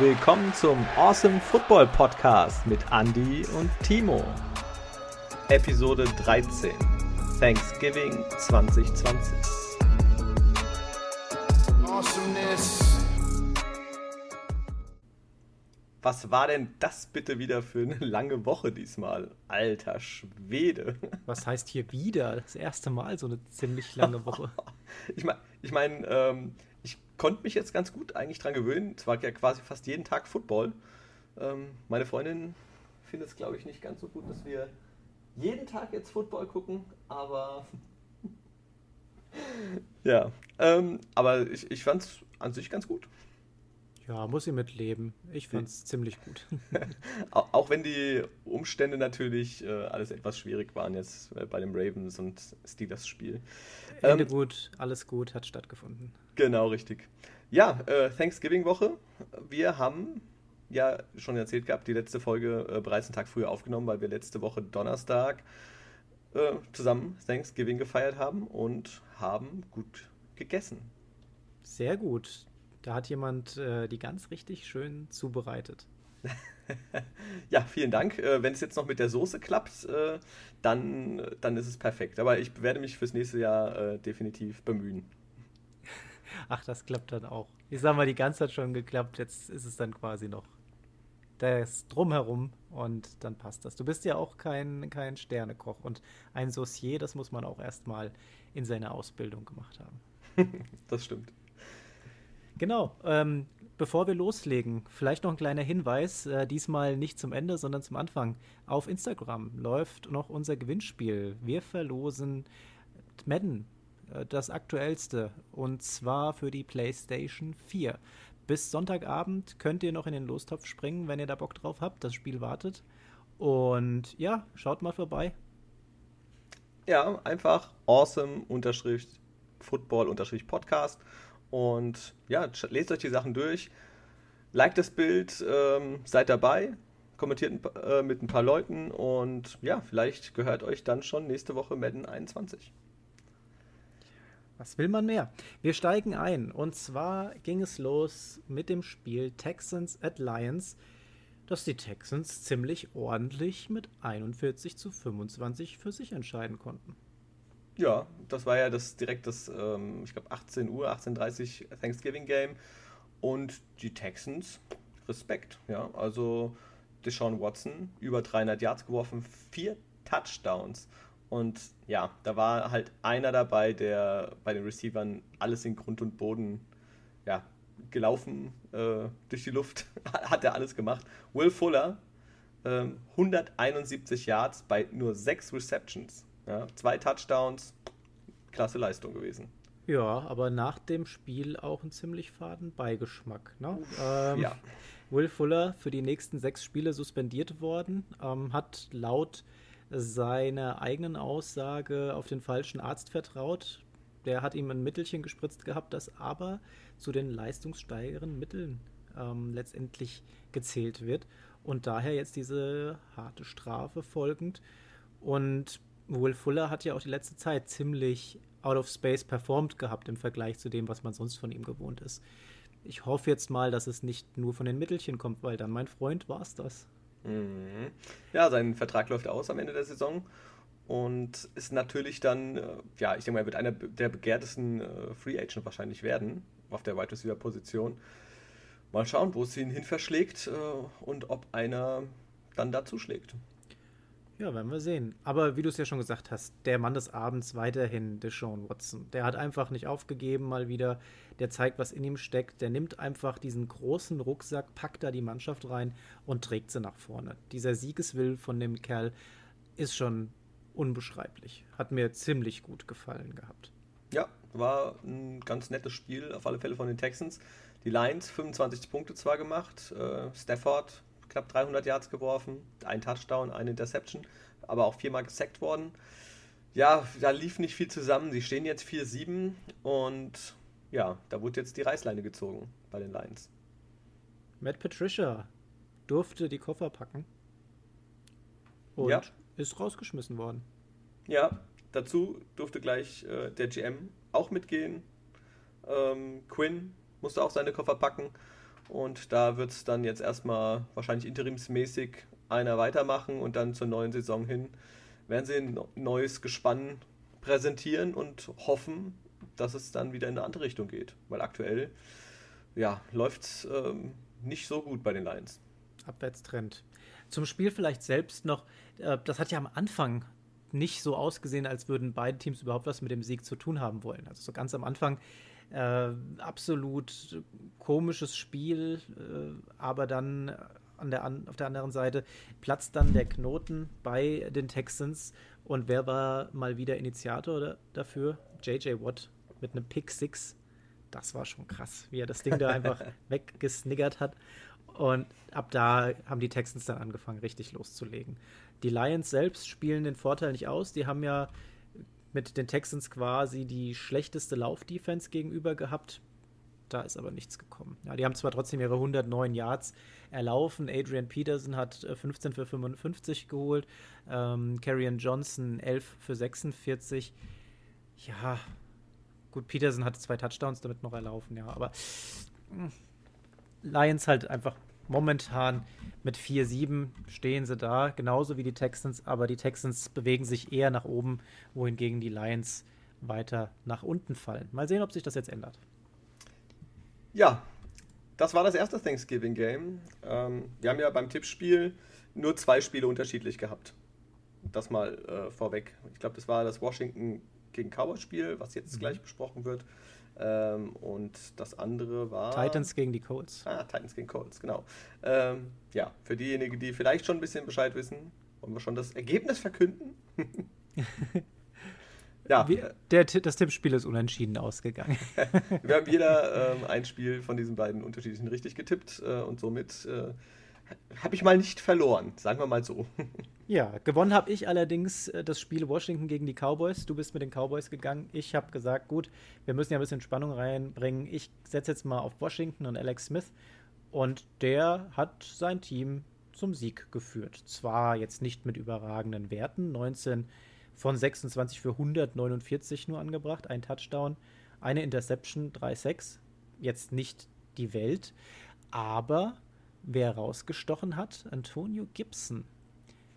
willkommen zum Awesome Football Podcast mit Andy und Timo. Episode 13. Thanksgiving 2020. Awesomeness. Was war denn das bitte wieder für eine lange Woche diesmal? Alter Schwede. Was heißt hier wieder? Das erste Mal so eine ziemlich lange Woche. ich meine, ich, mein, ähm, konnte mich jetzt ganz gut eigentlich dran gewöhnen. Es war ja quasi fast jeden Tag Football. Ähm, meine Freundin findet es, glaube ich, nicht ganz so gut, dass wir jeden Tag jetzt Football gucken, aber. ja, ähm, aber ich, ich fand es an sich ganz gut. Ja, muss sie mitleben. Ich fand es hm. ziemlich gut. auch wenn die Umstände natürlich äh, alles etwas schwierig waren jetzt äh, bei dem Ravens und Steelers Spiel. Ende ähm, gut, alles gut, hat stattgefunden. Genau, richtig. Ja, äh, Thanksgiving-Woche. Wir haben ja schon erzählt gehabt, die letzte Folge äh, bereits einen Tag früher aufgenommen, weil wir letzte Woche Donnerstag äh, zusammen Thanksgiving gefeiert haben und haben gut gegessen. Sehr gut. Da hat jemand äh, die ganz richtig schön zubereitet. ja, vielen Dank. Äh, Wenn es jetzt noch mit der Soße klappt, äh, dann, dann ist es perfekt. Aber ich werde mich fürs nächste Jahr definitiv bemühen. Ach, das klappt dann auch. Ich sag mal, die ganze Zeit schon geklappt. Jetzt ist es dann quasi noch das Drumherum und dann passt das. Du bist ja auch kein, kein Sternekoch und ein Saucier, das muss man auch erstmal in seiner Ausbildung gemacht haben. das stimmt. Genau. Ähm, bevor wir loslegen, vielleicht noch ein kleiner Hinweis. Äh, diesmal nicht zum Ende, sondern zum Anfang. Auf Instagram läuft noch unser Gewinnspiel. Wir verlosen Madden, das aktuellste, und zwar für die PlayStation 4. Bis Sonntagabend könnt ihr noch in den Lostopf springen, wenn ihr da Bock drauf habt. Das Spiel wartet. Und ja, schaut mal vorbei. Ja, einfach awesome-football-podcast und ja, lest euch die Sachen durch, liked das Bild, ähm, seid dabei, kommentiert äh, mit ein paar Leuten und ja, vielleicht gehört euch dann schon nächste Woche Madden 21. Was will man mehr? Wir steigen ein. Und zwar ging es los mit dem Spiel Texans at Lions, das die Texans ziemlich ordentlich mit 41 zu 25 für sich entscheiden konnten. Ja, das war ja das direkt das, ähm, ich glaube 18 Uhr, 18.30 Uhr Thanksgiving Game. Und die Texans, Respekt, ja. Also Deshaun Watson, über 300 Yards geworfen, vier Touchdowns. Und ja, da war halt einer dabei, der bei den Receivern alles in Grund und Boden ja, gelaufen äh, durch die Luft, hat er alles gemacht. Will Fuller, äh, 171 Yards bei nur sechs Receptions. Ja, zwei Touchdowns, klasse Leistung gewesen. Ja, aber nach dem Spiel auch einen ziemlich faden Beigeschmack. Ne? Ähm, ja. Will Fuller für die nächsten sechs Spiele suspendiert worden, ähm, hat laut seiner eigenen Aussage auf den falschen Arzt vertraut. Der hat ihm ein Mittelchen gespritzt gehabt, das aber zu den leistungssteigernden Mitteln ähm, letztendlich gezählt wird. Und daher jetzt diese harte Strafe folgend. Und Will Fuller hat ja auch die letzte Zeit ziemlich out of space performt gehabt im Vergleich zu dem, was man sonst von ihm gewohnt ist. Ich hoffe jetzt mal, dass es nicht nur von den Mittelchen kommt, weil dann, mein Freund, war es das. Mhm. Ja, sein Vertrag läuft aus am Ende der Saison und ist natürlich dann, äh, ja, ich denke mal, er wird einer der begehrtesten äh, Free Agent wahrscheinlich werden auf der Wide Receiver Position. Mal schauen, wo es ihn hin verschlägt äh, und ob einer dann dazu schlägt. Ja, werden wir sehen. Aber wie du es ja schon gesagt hast, der Mann des Abends weiterhin Deshaun Watson. Der hat einfach nicht aufgegeben mal wieder. Der zeigt, was in ihm steckt. Der nimmt einfach diesen großen Rucksack, packt da die Mannschaft rein und trägt sie nach vorne. Dieser Siegeswill von dem Kerl ist schon unbeschreiblich. Hat mir ziemlich gut gefallen gehabt. Ja, war ein ganz nettes Spiel, auf alle Fälle von den Texans. Die Lions 25 Punkte zwar gemacht, äh, Stafford knapp 300 Yards geworfen, ein Touchdown, eine Interception, aber auch viermal gesackt worden. Ja, da lief nicht viel zusammen. Sie stehen jetzt 4-7 und ja, da wurde jetzt die Reißleine gezogen bei den Lions. Matt Patricia durfte die Koffer packen und ja. ist rausgeschmissen worden. Ja, dazu durfte gleich äh, der GM auch mitgehen. Ähm, Quinn musste auch seine Koffer packen Und da wird es dann jetzt erstmal wahrscheinlich interimsmäßig einer weitermachen und dann zur neuen Saison hin werden sie ein neues Gespann präsentieren und hoffen, dass es dann wieder in eine andere Richtung geht. Weil aktuell ja, läuft es ähm, nicht so gut bei den Lions. Abwärtstrend. Zum Spiel vielleicht selbst noch, äh, das hat ja am Anfang nicht so ausgesehen, als würden beide Teams überhaupt was mit dem Sieg zu tun haben wollen. Also so ganz am Anfang äh, absolut komisches Spiel, äh, aber dann an der, an, auf der anderen Seite platzt dann der Knoten bei den Texans. Und wer war mal wieder Initiator dafür? JJ Watt mit einem Pick Six. Das war schon krass, wie er das Ding da einfach weggesniggert hat. Und ab da haben die Texans dann angefangen, richtig loszulegen. Die Lions selbst spielen den Vorteil nicht aus. Die haben ja mit den Texans quasi die schlechteste Laufdefense gegenüber gehabt. Da ist aber nichts gekommen. Ja, die haben zwar trotzdem ihre 109 Yards erlaufen. Adrian Peterson hat 15 äh, für 55 geholt. Ähm, Carrion Johnson 11 für 46. Ja, gut, Peterson hatte zwei Touchdowns damit noch erlaufen, ja, aber hm, Lions halt einfach momentan mit 4-7 stehen sie da, genauso wie die Texans, aber die Texans bewegen sich eher nach oben, wohingegen die Lions weiter nach unten fallen. Mal sehen, ob sich das jetzt ändert. Ja, das war das erste Thanksgiving Game. Ähm, wir haben ja beim Tippspiel nur zwei Spiele unterschiedlich gehabt. Das mal äh, vorweg. Ich glaube, das war das Washington gegen Cowboys Spiel, was jetzt mhm. gleich besprochen wird. Ähm, und das andere war. Titans gegen die Colts. Ah, Titans gegen Colts, genau. Ähm, ja, für diejenigen, die vielleicht schon ein bisschen Bescheid wissen, wollen wir schon das Ergebnis verkünden. Ja. Wie, der, das Tippspiel ist unentschieden ausgegangen. Wir haben jeder ähm, ein Spiel von diesen beiden unterschiedlichen richtig getippt äh, und somit äh, habe ich mal nicht verloren, sagen wir mal so. Ja, gewonnen habe ich allerdings äh, das Spiel Washington gegen die Cowboys. Du bist mit den Cowboys gegangen. Ich habe gesagt, gut, wir müssen ja ein bisschen Spannung reinbringen. Ich setze jetzt mal auf Washington und Alex Smith. Und der hat sein Team zum Sieg geführt. Zwar jetzt nicht mit überragenden Werten, 19 von 26 für 149 nur angebracht, ein Touchdown, eine Interception, 3-6. Jetzt nicht die Welt, aber wer rausgestochen hat, Antonio Gibson.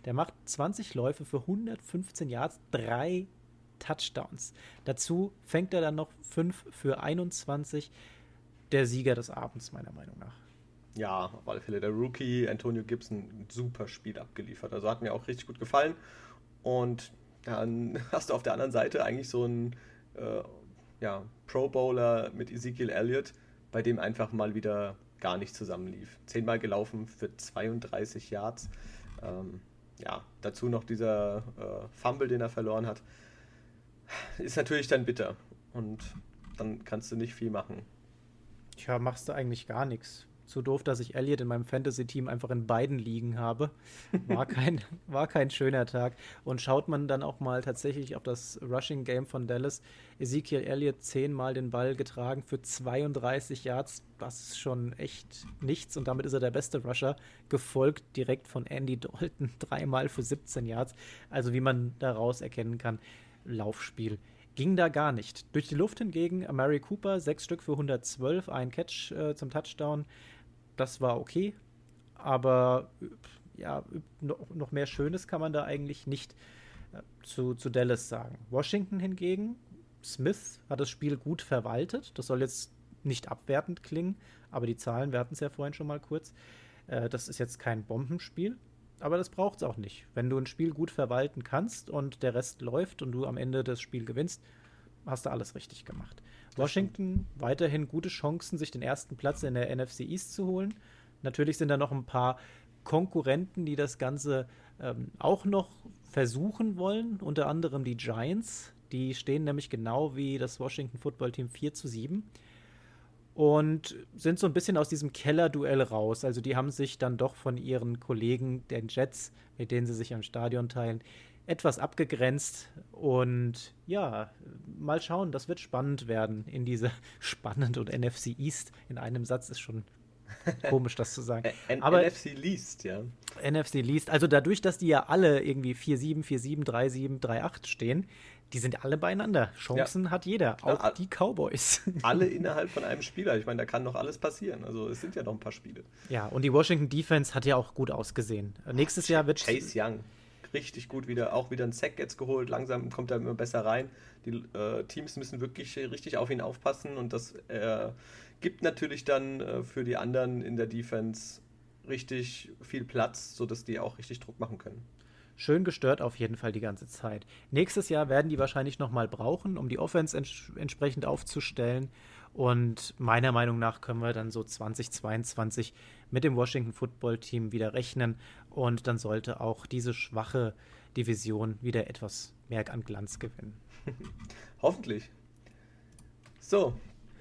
Der macht 20 Läufe für 115 Yards, drei Touchdowns. Dazu fängt er dann noch 5 für 21. Der Sieger des Abends, meiner Meinung nach. Ja, auf alle Fälle. Der Rookie Antonio Gibson, super Spiel abgeliefert. Also hat mir auch richtig gut gefallen. Und dann hast du auf der anderen Seite eigentlich so einen äh, ja, Pro Bowler mit Ezekiel Elliott, bei dem einfach mal wieder gar nicht zusammenlief. Zehnmal gelaufen für 32 Yards. Ähm, ja, dazu noch dieser äh, Fumble, den er verloren hat. Ist natürlich dann bitter. Und dann kannst du nicht viel machen. Tja, machst du eigentlich gar nichts so doof, dass ich Elliott in meinem Fantasy-Team einfach in beiden liegen habe. War kein, war kein schöner Tag. Und schaut man dann auch mal tatsächlich auf das Rushing-Game von Dallas, Ezekiel Elliott zehnmal den Ball getragen für 32 Yards. Das ist schon echt nichts. Und damit ist er der beste Rusher, gefolgt direkt von Andy Dalton, dreimal für 17 Yards. Also wie man daraus erkennen kann, Laufspiel ging da gar nicht. Durch die Luft hingegen, Mary Cooper, sechs Stück für 112, ein Catch äh, zum Touchdown das war okay. Aber ja, noch mehr Schönes kann man da eigentlich nicht äh, zu, zu Dallas sagen. Washington hingegen, Smith hat das Spiel gut verwaltet. Das soll jetzt nicht abwertend klingen, aber die Zahlen, wir hatten es ja vorhin schon mal kurz. Äh, das ist jetzt kein Bombenspiel, aber das braucht es auch nicht. Wenn du ein Spiel gut verwalten kannst und der Rest läuft und du am Ende das Spiel gewinnst, hast du alles richtig gemacht. Washington weiterhin gute Chancen, sich den ersten Platz in der NFC East zu holen. Natürlich sind da noch ein paar Konkurrenten, die das Ganze ähm, auch noch versuchen wollen, unter anderem die Giants. Die stehen nämlich genau wie das Washington Football Team 4 zu 7 und sind so ein bisschen aus diesem Keller-Duell raus. Also die haben sich dann doch von ihren Kollegen, den Jets, mit denen sie sich am Stadion teilen, etwas abgegrenzt. Und ja, mal schauen, das wird spannend werden in diese spannend und NFC East in einem Satz ist schon komisch, das zu sagen. Aber NFC Least, ja. NFC Least, also dadurch, dass die ja alle irgendwie 4-7, 4-7, 3-7, 3-8 stehen, die sind alle beieinander. Chancen ja. hat jeder, auch ja, die Cowboys. Alle innerhalb von einem Spieler. Ich meine, da kann noch alles passieren. Also es sind ja noch ein paar Spiele. Ja, und die Washington Defense hat ja auch gut ausgesehen. Nächstes Jahr wird Chase Young richtig gut wieder, auch wieder ein Sack jetzt geholt. Langsam kommt er immer besser rein. Die äh, Teams müssen wirklich richtig auf ihn aufpassen und das äh, gibt natürlich dann äh, für die anderen in der Defense richtig viel Platz, sodass die auch richtig Druck machen können schön gestört auf jeden Fall die ganze Zeit. Nächstes Jahr werden die wahrscheinlich nochmal brauchen, um die Offense ents entsprechend aufzustellen. Und meiner Meinung nach können wir dann so 2022 mit dem Washington Football Team wieder rechnen. Und dann sollte auch diese schwache Division wieder etwas mehr an Glanz gewinnen. Hoffentlich. So,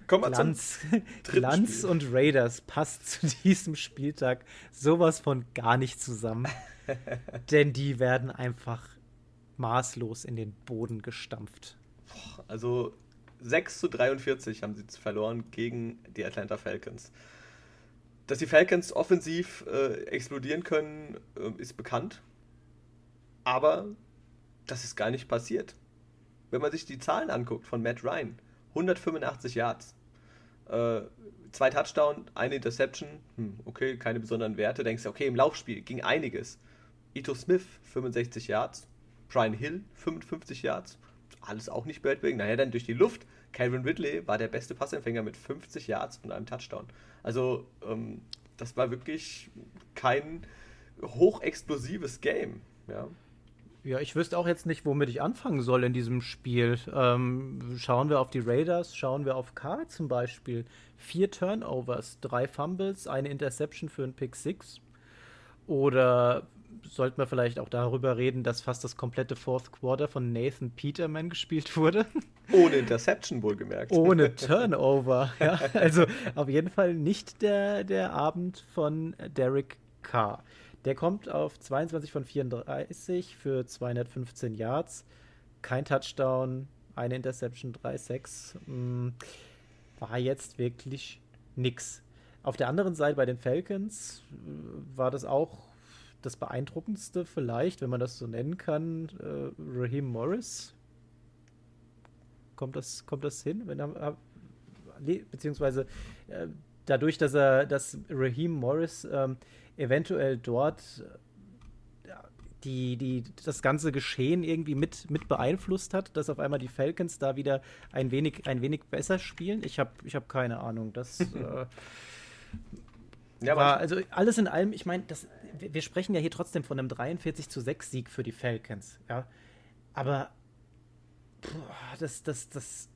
kommen wir Glanz, Glanz Spiel. und Raiders passt zu diesem Spieltag sowas von gar nicht zusammen. Denn die werden einfach maßlos in den Boden gestampft. Also 6 zu 43 haben sie verloren gegen die Atlanta Falcons. Dass die Falcons offensiv äh, explodieren können, äh, ist bekannt. Aber das ist gar nicht passiert. Wenn man sich die Zahlen anguckt von Matt Ryan, 185 Yards, äh, zwei Touchdown, eine Interception, hm, okay, keine besonderen Werte. Denkst du, okay, im Laufspiel ging einiges. Ito Smith 65 Yards, Brian Hill 55 Yards, alles auch nicht Birdwing. Naja, dann durch die Luft. Calvin Ridley war der beste Passempfänger mit 50 Yards und einem Touchdown. Also, ähm, das war wirklich kein hochexplosives Game. Ja. Ja, ich wüsste auch jetzt nicht, womit ich anfangen soll in diesem Spiel. Ähm, schauen wir auf die Raiders, schauen wir auf Carr zum Beispiel. Vier Turnovers, drei Fumbles, eine Interception für einen Pick Six. Oder sollten wir vielleicht auch darüber reden, dass fast das komplette Fourth Quarter von Nathan Peterman gespielt wurde. Ohne Interception wohlgemerkt. Ohne Turnover. ja. Also auf jeden Fall nicht der, der Abend von Derek Carr. Der kommt auf 22 von 34 für 215 Yards. Kein Touchdown, eine Interception, 3-6. Hm, war jetzt wirklich nix. Auf der anderen Seite bei den Falcons äh, war das auch das Beeindruckendste vielleicht, wenn man das so nennen kann, äh, Raheem Morris. Kommt das, kommt das hin? Wenn er, äh, beziehungsweise äh, dadurch, dass er, dass Raheem Morris ähm, eventuell dort äh, die, die, das ganze Geschehen irgendwie mit, mit beeinflusst hat, dass auf einmal die Falcons da wieder ein wenig, ein wenig besser spielen. Ich habe ich hab keine Ahnung. Das äh, ja, war, also alles in allem, ich meine, wir sprechen ja hier trotzdem von einem 43 zu 6 Sieg für die Falcons, ja. Aber boah, das, das, das,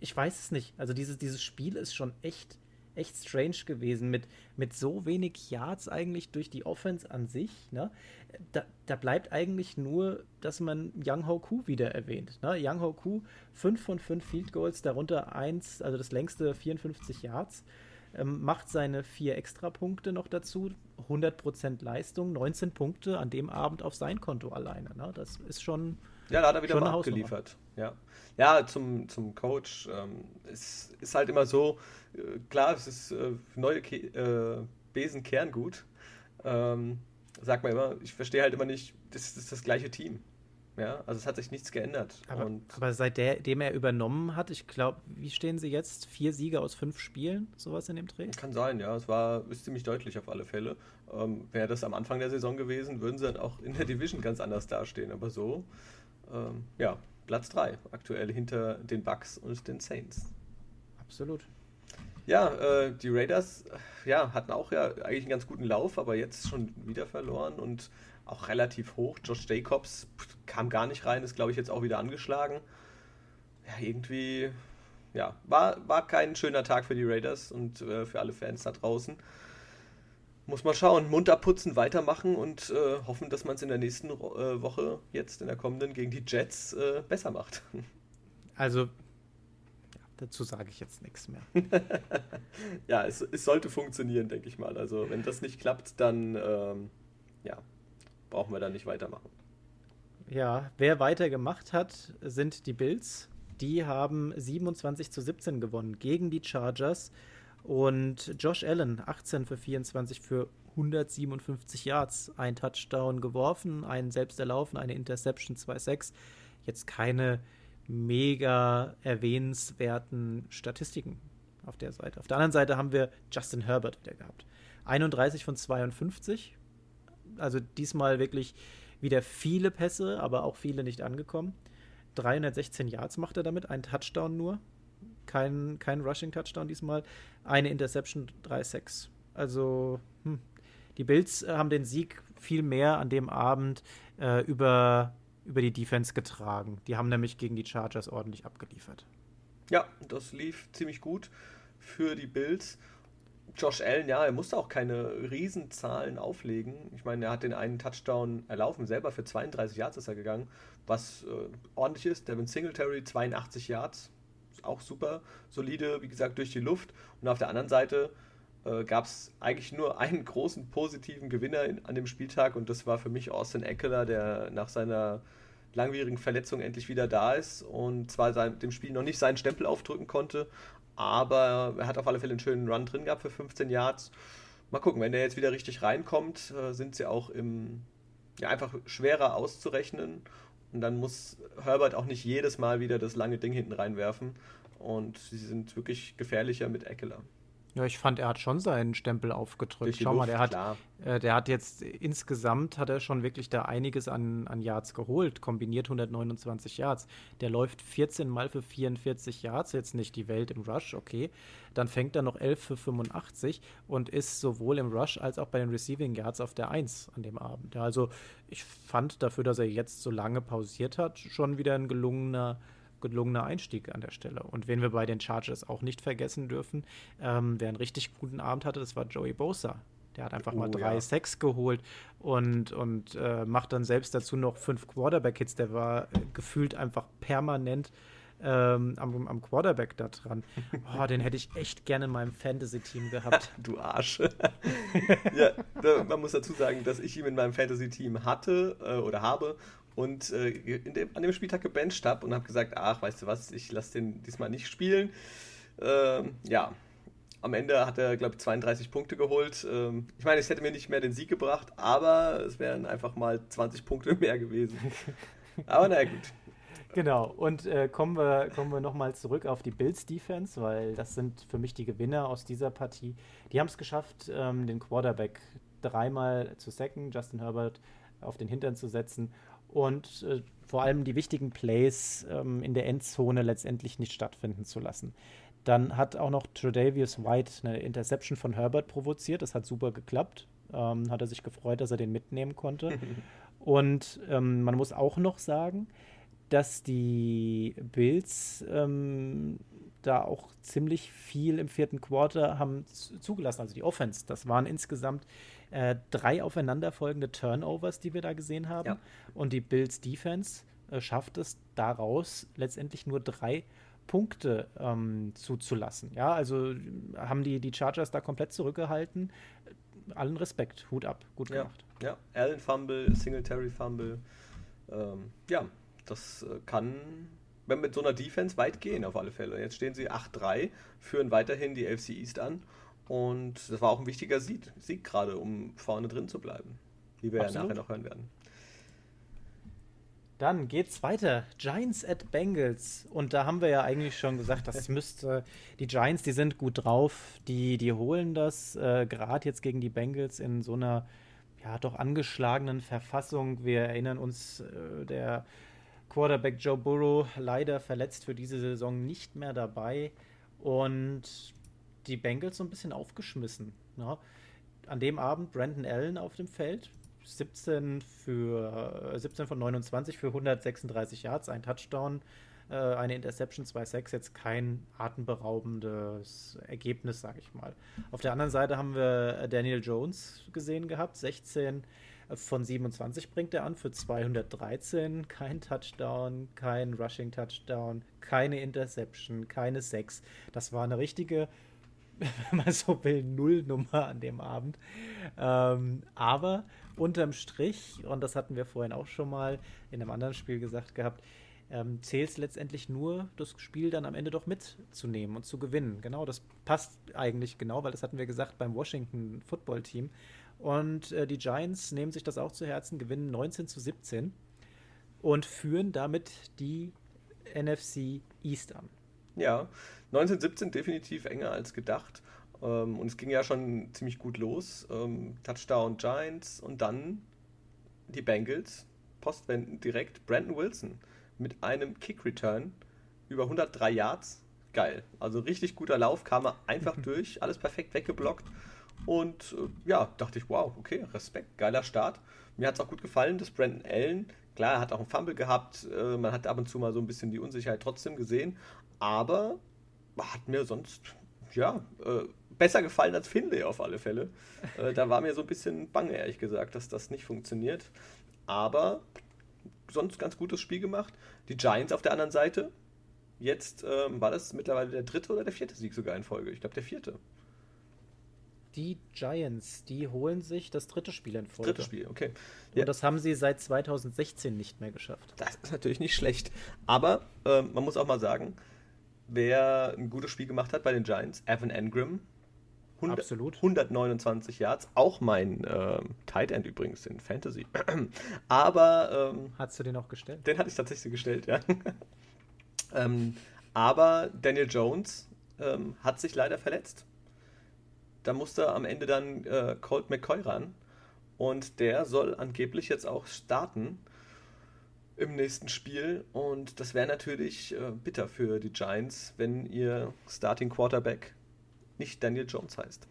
ich weiß es nicht. Also dieses, dieses Spiel ist schon echt, echt strange gewesen mit, mit so wenig Yards eigentlich durch die Offense an sich. Ne? Da, da bleibt eigentlich nur, dass man Young Ho Ku wieder erwähnt. Ne? Young Ho Ku, 5 von 5 Field Goals, darunter 1, also das längste 54 Yards ähm, macht seine vier Extrapunkte noch dazu, 100% Leistung, 19 Punkte an dem Abend auf sein Konto alleine. Ne? Das ist schon. Ja, da hat er wieder mal abgeliefert. Ja, ja zum, zum Coach. Ähm, es ist halt immer so, äh, klar, es ist äh, neue Ke äh, Besen Kerngut. Ähm, sagt man immer, ich verstehe halt immer nicht, das ist das gleiche Team. Ja, also es hat sich nichts geändert. Aber, aber seitdem er übernommen hat, ich glaube, wie stehen sie jetzt? Vier Siege aus fünf Spielen, sowas in dem Dreh? Kann sein, ja. Es war ist ziemlich deutlich auf alle Fälle. Ähm, Wäre das am Anfang der Saison gewesen, würden sie dann auch in der Division ganz anders dastehen. Aber so, ähm, ja, Platz 3 aktuell hinter den Bucks und den Saints. Absolut. Ja, äh, die Raiders ja, hatten auch ja eigentlich einen ganz guten Lauf, aber jetzt schon wieder verloren und auch relativ hoch. Josh Jacobs kam gar nicht rein, ist glaube ich jetzt auch wieder angeschlagen. Ja, irgendwie, ja, war, war kein schöner Tag für die Raiders und äh, für alle Fans da draußen. Muss man schauen, munter putzen, weitermachen und äh, hoffen, dass man es in der nächsten äh, Woche, jetzt in der kommenden, gegen die Jets äh, besser macht. Also, dazu sage ich jetzt nichts mehr. ja, es, es, sollte funktionieren, denke ich mal. Also, wenn das nicht klappt, dann ähm, ja, brauchen wir da nicht weitermachen. Ja, wer weitergemacht hat, sind die Bills. Die haben 27 zu 17 gewonnen gegen die Chargers. Und Josh Allen, 18 für 24 für 157 Yards, ein Touchdown geworfen, einen selbst erlaufen, eine Interception 2-6. jetzt keine mega erwähnenswerten Statistiken auf der Seite. Auf der anderen Seite haben wir Justin Herbert wieder gehabt. 31 von 52. Also diesmal wirklich wieder viele Pässe, aber auch viele nicht angekommen. 316 Yards macht er damit, ein Touchdown nur. Kein, kein Rushing-Touchdown diesmal. Eine Interception, 3-6. Also, hm. die Bills äh, haben den Sieg viel mehr an dem Abend äh, über, über die Defense getragen. Die haben nämlich gegen die Chargers ordentlich abgeliefert. Ja, das lief ziemlich gut für die Bills. Josh Allen, ja, er musste auch keine Riesenzahlen auflegen. Ich meine, er hat den einen Touchdown erlaufen, selber für 32 Yards ist er gegangen, was äh, ordentlich ist. Devin Singletary 82 Yards, auch super solide, wie gesagt, durch die Luft. Und auf der anderen Seite äh, gab es eigentlich nur einen großen positiven Gewinner in, an dem Spieltag und das war für mich Austin Eckler, der nach seiner langwierigen Verletzung endlich wieder da ist und zwar sein, dem Spiel noch nicht seinen Stempel aufdrücken konnte, aber er hat auf alle Fälle einen schönen Run drin gehabt für 15 Yards. Mal gucken, wenn der jetzt wieder richtig reinkommt, äh, sind sie auch im, ja, einfach schwerer auszurechnen und dann muss Herbert auch nicht jedes Mal wieder das lange Ding hinten reinwerfen. Und sie sind wirklich gefährlicher mit Eckler. Ja, ich fand, er hat schon seinen Stempel aufgedrückt. Schau Luft, mal, der hat, äh, der hat jetzt insgesamt hat er schon wirklich da einiges an, an Yards geholt, kombiniert 129 Yards. Der läuft 14 Mal für 44 Yards, jetzt nicht die Welt im Rush, okay. Dann fängt er noch 11 für 85 und ist sowohl im Rush als auch bei den Receiving Yards auf der 1 an dem Abend. Ja, also ich fand dafür, dass er jetzt so lange pausiert hat, schon wieder ein gelungener gelungener Einstieg an der Stelle. Und wen wir bei den Chargers auch nicht vergessen dürfen, ähm, wer einen richtig guten Abend hatte, das war Joey Bosa. Der hat einfach oh, mal drei ja. Sacks geholt und, und äh, macht dann selbst dazu noch fünf Quarterback-Hits. Der war äh, gefühlt einfach permanent ähm, am, am, Quarterback da dran. Oh, den hätte ich echt gerne in meinem Fantasy-Team gehabt. du Arsch. ja, da, man muss dazu sagen, dass ich ihn in meinem Fantasy-Team hatte äh, oder habe und äh, dem, an dem Spieltag gebencht habe und habe gesagt, ach, weißt du was, ich lasse den diesmal nicht spielen. Ähm, ja, am Ende hat er, glaube ich, 32 Punkte geholt. Ähm, ich meine, es hätte mir nicht mehr den Sieg gebracht, aber es wären einfach mal 20 Punkte mehr gewesen. Aber naja, gut. Genau, und äh, kommen wir, kommen wir nochmal zurück auf die Bills Defense, weil das sind für mich die Gewinner aus dieser Partie. Die haben es geschafft, ähm, den Quarterback dreimal zu sacken, Justin Herbert auf den Hintern zu setzen und äh, vor allem die wichtigen Plays ähm, in der Endzone letztendlich nicht stattfinden zu lassen. Dann hat auch noch Tredavious White eine Interception von Herbert provoziert. Das hat super geklappt. Ähm, hat er sich gefreut, dass er den mitnehmen konnte. Und ähm, man muss auch noch sagen, dass die Bills ähm, da auch ziemlich viel im vierten Quarter haben zugelassen, also die Offense. Das waren insgesamt äh, drei aufeinanderfolgende Turnovers, die wir da gesehen haben. Ja. Und die Bills Defense äh, schafft es daraus letztendlich nur drei Punkte ähm, zuzulassen. Ja, also haben die, die Chargers da komplett zurückgehalten. Allen Respekt, Hut ab, gut gemacht. Ja. Allen Fumble, Singletary Fumble. Ähm, ja, das äh, kann mit so einer Defense weit gehen auf alle Fälle. Jetzt stehen sie 8-3, führen weiterhin die AFC East an und das war auch ein wichtiger Sieg, Sieg gerade, um vorne drin zu bleiben, wie wir Absolut. ja nachher noch hören werden. Dann geht's weiter. Giants at Bengals. Und da haben wir ja eigentlich schon gesagt, das müsste. Die Giants, die sind gut drauf. Die, die holen das äh, gerade jetzt gegen die Bengals in so einer ja doch angeschlagenen Verfassung. Wir erinnern uns, äh, der Quarterback Joe Burrow leider verletzt für diese Saison nicht mehr dabei. Und die Bengals so ein bisschen aufgeschmissen. Ne? An dem Abend Brandon Allen auf dem Feld, 17, für, 17 von 29 für 136 Yards, ein Touchdown, äh, eine Interception, 2-6, jetzt kein atemberaubendes Ergebnis, sage ich mal. Auf der anderen Seite haben wir Daniel Jones gesehen gehabt, 16 von 27 bringt er an für 213, kein Touchdown, kein Rushing Touchdown, keine Interception, keine 6. Das war eine richtige wenn man so will, Nullnummer an dem Abend. Ähm, aber unterm Strich, und das hatten wir vorhin auch schon mal in einem anderen Spiel gesagt gehabt, ähm, zählt es letztendlich nur, das Spiel dann am Ende doch mitzunehmen und zu gewinnen. Genau, das passt eigentlich genau, weil das hatten wir gesagt beim Washington Football Team. Und äh, die Giants nehmen sich das auch zu Herzen, gewinnen 19 zu 17. und führen damit die NFC East an. Ja, 1917 definitiv enger als gedacht. Ähm, und es ging ja schon ziemlich gut los. Ähm, Touchdown Giants und dann die Bengals, postwenden direkt Brandon Wilson mit einem Kick-Return über 103 Yards. Geil. Also richtig guter Lauf, kam er einfach durch, alles perfekt weggeblockt. Und äh, ja, dachte ich, wow, okay, Respekt, geiler Start. Mir hat es auch gut gefallen, dass Brandon Allen, klar, er hat auch einen Fumble gehabt, äh, man hat ab und zu mal so ein bisschen die Unsicherheit trotzdem gesehen, aber hat mir sonst, ja, äh, besser gefallen als Finlay auf alle Fälle. Äh, da war mir so ein bisschen bange, ehrlich gesagt, dass das nicht funktioniert. Aber sonst ganz gutes Spiel gemacht. Die Giants auf der anderen Seite. Jetzt ähm, war das mittlerweile der dritte oder der vierte Sieg sogar in Folge. Ich glaube, der vierte. Die Giants, die holen sich das dritte Spiel in Folge. Dritte Spiel, okay. Ja. Und das haben sie seit 2016 nicht mehr geschafft. Das ist natürlich nicht schlecht. Aber ähm, man muss auch mal sagen, wer ein gutes Spiel gemacht hat bei den Giants, Evan Engram, 100, Absolut. 129 Yards, auch mein ähm, Tight End übrigens in Fantasy. aber. Ähm, Hast du den auch gestellt? Den hatte ich tatsächlich gestellt, ja. ähm, aber Daniel Jones ähm, hat sich leider verletzt. Da musste am Ende dann äh, Colt McCoy ran. Und der soll angeblich jetzt auch starten im nächsten Spiel. Und das wäre natürlich äh, bitter für die Giants, wenn ihr Starting Quarterback nicht Daniel Jones heißt.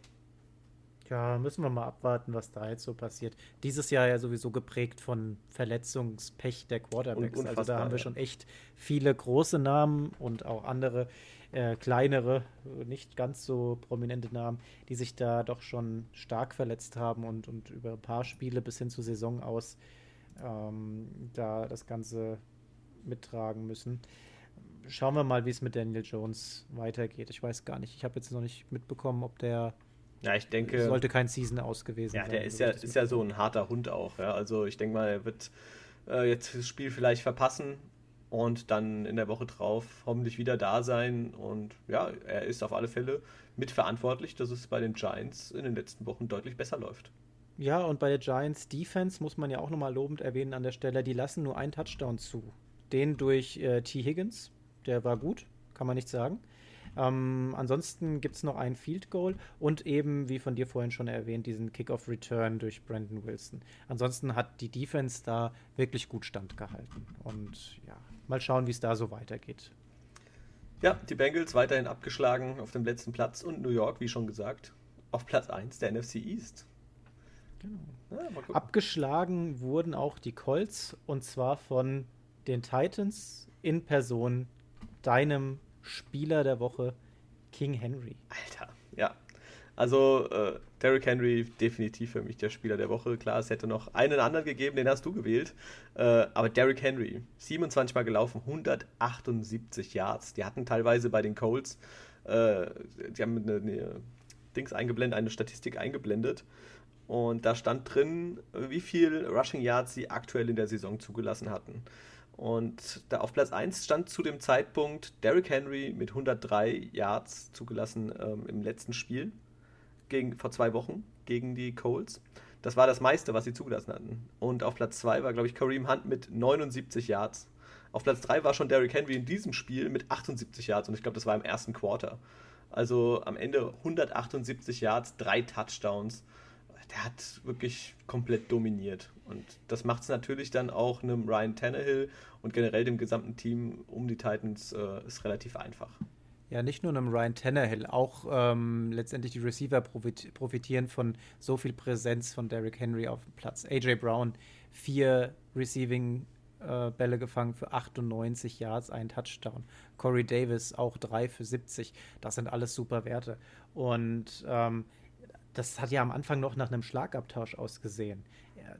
Ja, müssen wir mal abwarten, was da jetzt so passiert. Dieses Jahr ja sowieso geprägt von Verletzungspech der Quarterbacks. Also da haben wir schon echt viele große Namen und auch andere äh, kleinere, nicht ganz so prominente Namen, die sich da doch schon stark verletzt haben und, und über ein paar Spiele bis hin zur Saison aus ähm, da das Ganze mittragen müssen schauen wir mal, wie es mit Daniel Jones weitergeht. Ich weiß gar nicht. Ich habe jetzt noch nicht mitbekommen, ob der. Ja, ich denke. Sollte kein Season aus gewesen ja, sein. Ja, der ist ja, ist ja so ein harter Hund auch. Ja? Also ich denke mal, er wird äh, jetzt das Spiel vielleicht verpassen und dann in der Woche drauf hoffentlich wieder da sein. Und ja, er ist auf alle Fälle mitverantwortlich, dass es bei den Giants in den letzten Wochen deutlich besser läuft. Ja, und bei der Giants Defense muss man ja auch nochmal lobend erwähnen an der Stelle, die lassen nur einen Touchdown zu. Den durch äh, T. Higgins, der war gut, kann man nicht sagen. Ähm, ansonsten gibt es noch ein Field Goal und eben, wie von dir vorhin schon erwähnt, diesen Kickoff Return durch Brandon Wilson. Ansonsten hat die Defense da wirklich gut standgehalten. Und ja, mal schauen, wie es da so weitergeht. Ja, die Bengals weiterhin abgeschlagen auf dem letzten Platz und New York, wie schon gesagt, auf Platz 1 der NFC East. Genau. Ja, Abgeschlagen wurden auch die Colts und zwar von den Titans in Person deinem Spieler der Woche, King Henry. Alter, ja. Also äh, Derrick Henry definitiv für mich der Spieler der Woche. Klar, es hätte noch einen anderen gegeben, den hast du gewählt. Äh, aber Derrick Henry, 27 Mal gelaufen, 178 Yards. Die hatten teilweise bei den Colts, äh, die haben eine, eine Dings eingeblendet, eine Statistik eingeblendet. Und da stand drin, wie viel Rushing Yards sie aktuell in der Saison zugelassen hatten. Und da auf Platz 1 stand zu dem Zeitpunkt Derrick Henry mit 103 Yards zugelassen ähm, im letzten Spiel gegen, vor zwei Wochen gegen die Colts. Das war das meiste, was sie zugelassen hatten. Und auf Platz 2 war, glaube ich, Kareem Hunt mit 79 Yards. Auf Platz 3 war schon Derrick Henry in diesem Spiel mit 78 Yards und ich glaube, das war im ersten Quarter. Also am Ende 178 Yards, drei Touchdowns der hat wirklich komplett dominiert. Und das macht es natürlich dann auch einem Ryan Tannehill und generell dem gesamten Team um die Titans äh, ist relativ einfach. Ja, nicht nur einem Ryan Tannehill, auch ähm, letztendlich die Receiver profitieren von so viel Präsenz von Derrick Henry auf dem Platz. AJ Brown, vier Receiving äh, Bälle gefangen für 98 Yards, ein Touchdown. Corey Davis auch drei für 70. Das sind alles super Werte. Und ähm, das hat ja am Anfang noch nach einem Schlagabtausch ausgesehen.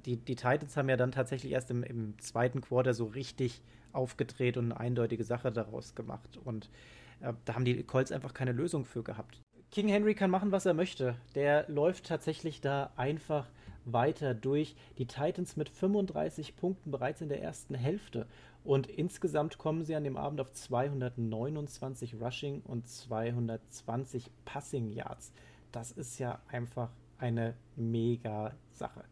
Die, die Titans haben ja dann tatsächlich erst im, im zweiten Quarter so richtig aufgedreht und eine eindeutige Sache daraus gemacht. Und äh, da haben die Colts einfach keine Lösung für gehabt. King Henry kann machen, was er möchte. Der läuft tatsächlich da einfach weiter durch. Die Titans mit 35 Punkten bereits in der ersten Hälfte. Und insgesamt kommen sie an dem Abend auf 229 Rushing und 220 Passing Yards das ist ja einfach eine mega Sache.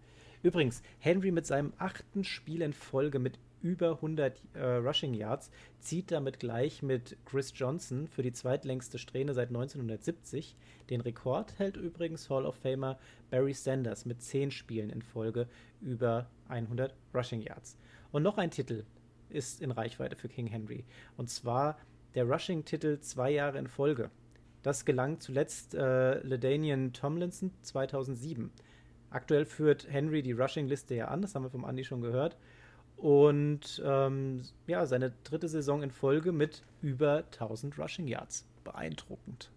Übrigens, Henry mit seinem achten Spiel in Folge mit über 100 äh, Rushing Yards, zieht damit gleich mit Chris Johnson für die zweitlängste Strähne seit 1970. Den Rekord hält übrigens Hall of Famer Barry Sanders mit 10 Spielen in Folge über 100 Rushing Yards. Und noch ein Titel ist in Reichweite für King Henry. Und zwar der Rushing-Titel zwei Jahre in Folge. Das gelang zuletzt äh, Ledanian Tomlinson 2007. Aktuell führt Henry die Rushing-Liste ja an, das haben wir vom Andy schon gehört. Und ähm, ja, seine dritte Saison in Folge mit über 1000 Rushing Yards. Beeindruckend.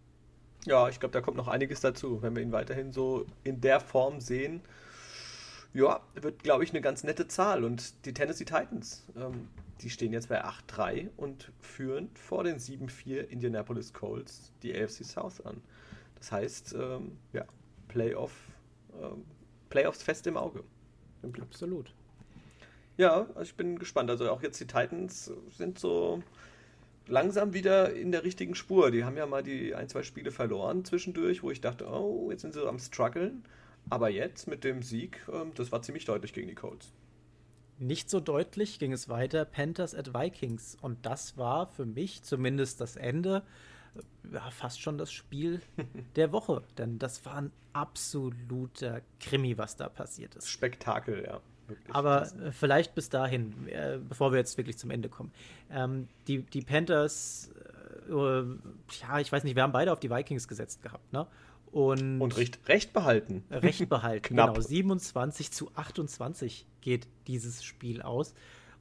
Ja, ich glaube, da kommt noch einiges dazu, wenn wir ihn weiterhin so in der Form sehen. Ja, wird, glaube ich, eine ganz nette Zahl. Und die Tennessee Titans, ähm, die stehen jetzt bei 8-3 und führen vor den 7-4 Indianapolis Colts die AFC South an. Das heißt, ähm, ja, Playoff, ähm, Playoffs fest im Auge. Im Absolut. Ja, also ich bin gespannt. Also auch jetzt die Titans sind so langsam wieder in der richtigen Spur. Die haben ja mal die ein, zwei Spiele verloren zwischendurch, wo ich dachte, oh, jetzt sind sie am struggeln. Aber jetzt mit dem Sieg, ähm, das war ziemlich deutlich gegen die Colts. Nicht so deutlich ging es weiter, Panthers at Vikings. Und das war für mich zumindest das Ende, äh, ja, fast schon das Spiel der Woche. Denn das war ein absoluter Krimi, was da passiert ist. Spektakel, ja. Wirklich. Aber äh, vielleicht bis dahin, äh, bevor wir jetzt wirklich zum Ende kommen. Ähm, die, die Panthers, äh, ja, ich weiß nicht, wir haben beide auf die Vikings gesetzt gehabt, ne? Und, und recht, recht behalten. Recht behalten, genau. 27 zu 28 geht dieses Spiel aus.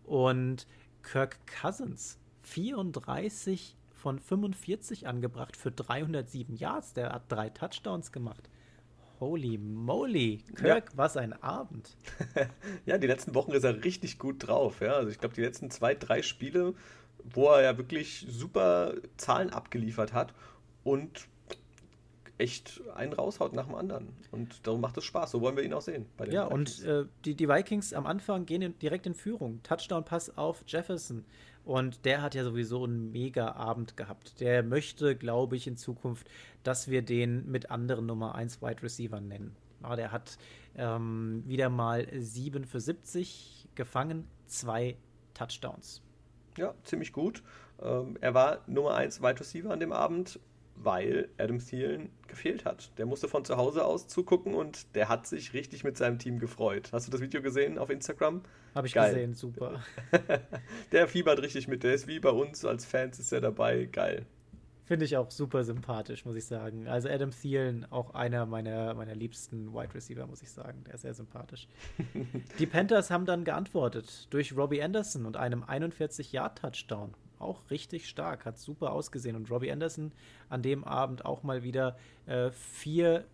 Und Kirk Cousins, 34 von 45 angebracht für 307 Yards. Der hat drei Touchdowns gemacht. Holy moly, Kirk, ja. was ein Abend. ja, die letzten Wochen ist er richtig gut drauf. Ja? Also ich glaube, die letzten zwei, drei Spiele, wo er ja wirklich super Zahlen abgeliefert hat und echt einen raushaut nach dem anderen. Und darum macht es Spaß. So wollen wir ihn auch sehen. ja, Vikings. und äh, die, die Vikings am Anfang gehen in, direkt in Führung. Touchdown-Pass auf Jefferson. Und der hat ja sowieso einen mega Abend gehabt. Der möchte, glaube ich, in Zukunft, dass wir den mit anderen Nummer 1 Wide Receiver nennen. Ja, der hat ähm, wieder mal 7 für 70 gefangen, zwei Touchdowns. Ja, ziemlich gut. Ähm, er war Nummer 1 Wide Receiver an dem Abend weil Adam Thielen gefehlt hat. Der musste von zu Hause aus zugucken und der hat sich richtig mit seinem Team gefreut. Hast du das Video gesehen auf Instagram? Habe ich Geil. gesehen, super. der fiebert richtig mit, der ist wie bei uns als Fans ist er dabei. Geil. Finde ich auch super sympathisch, muss ich sagen. Also Adam Thielen, auch einer meiner, meiner liebsten Wide Receiver, muss ich sagen. Der ist sehr sympathisch. Die Panthers haben dann geantwortet durch Robbie Anderson und einem 41-Yard-Touchdown auch richtig stark, hat super ausgesehen. Und Robbie Anderson an dem Abend auch mal wieder äh, vier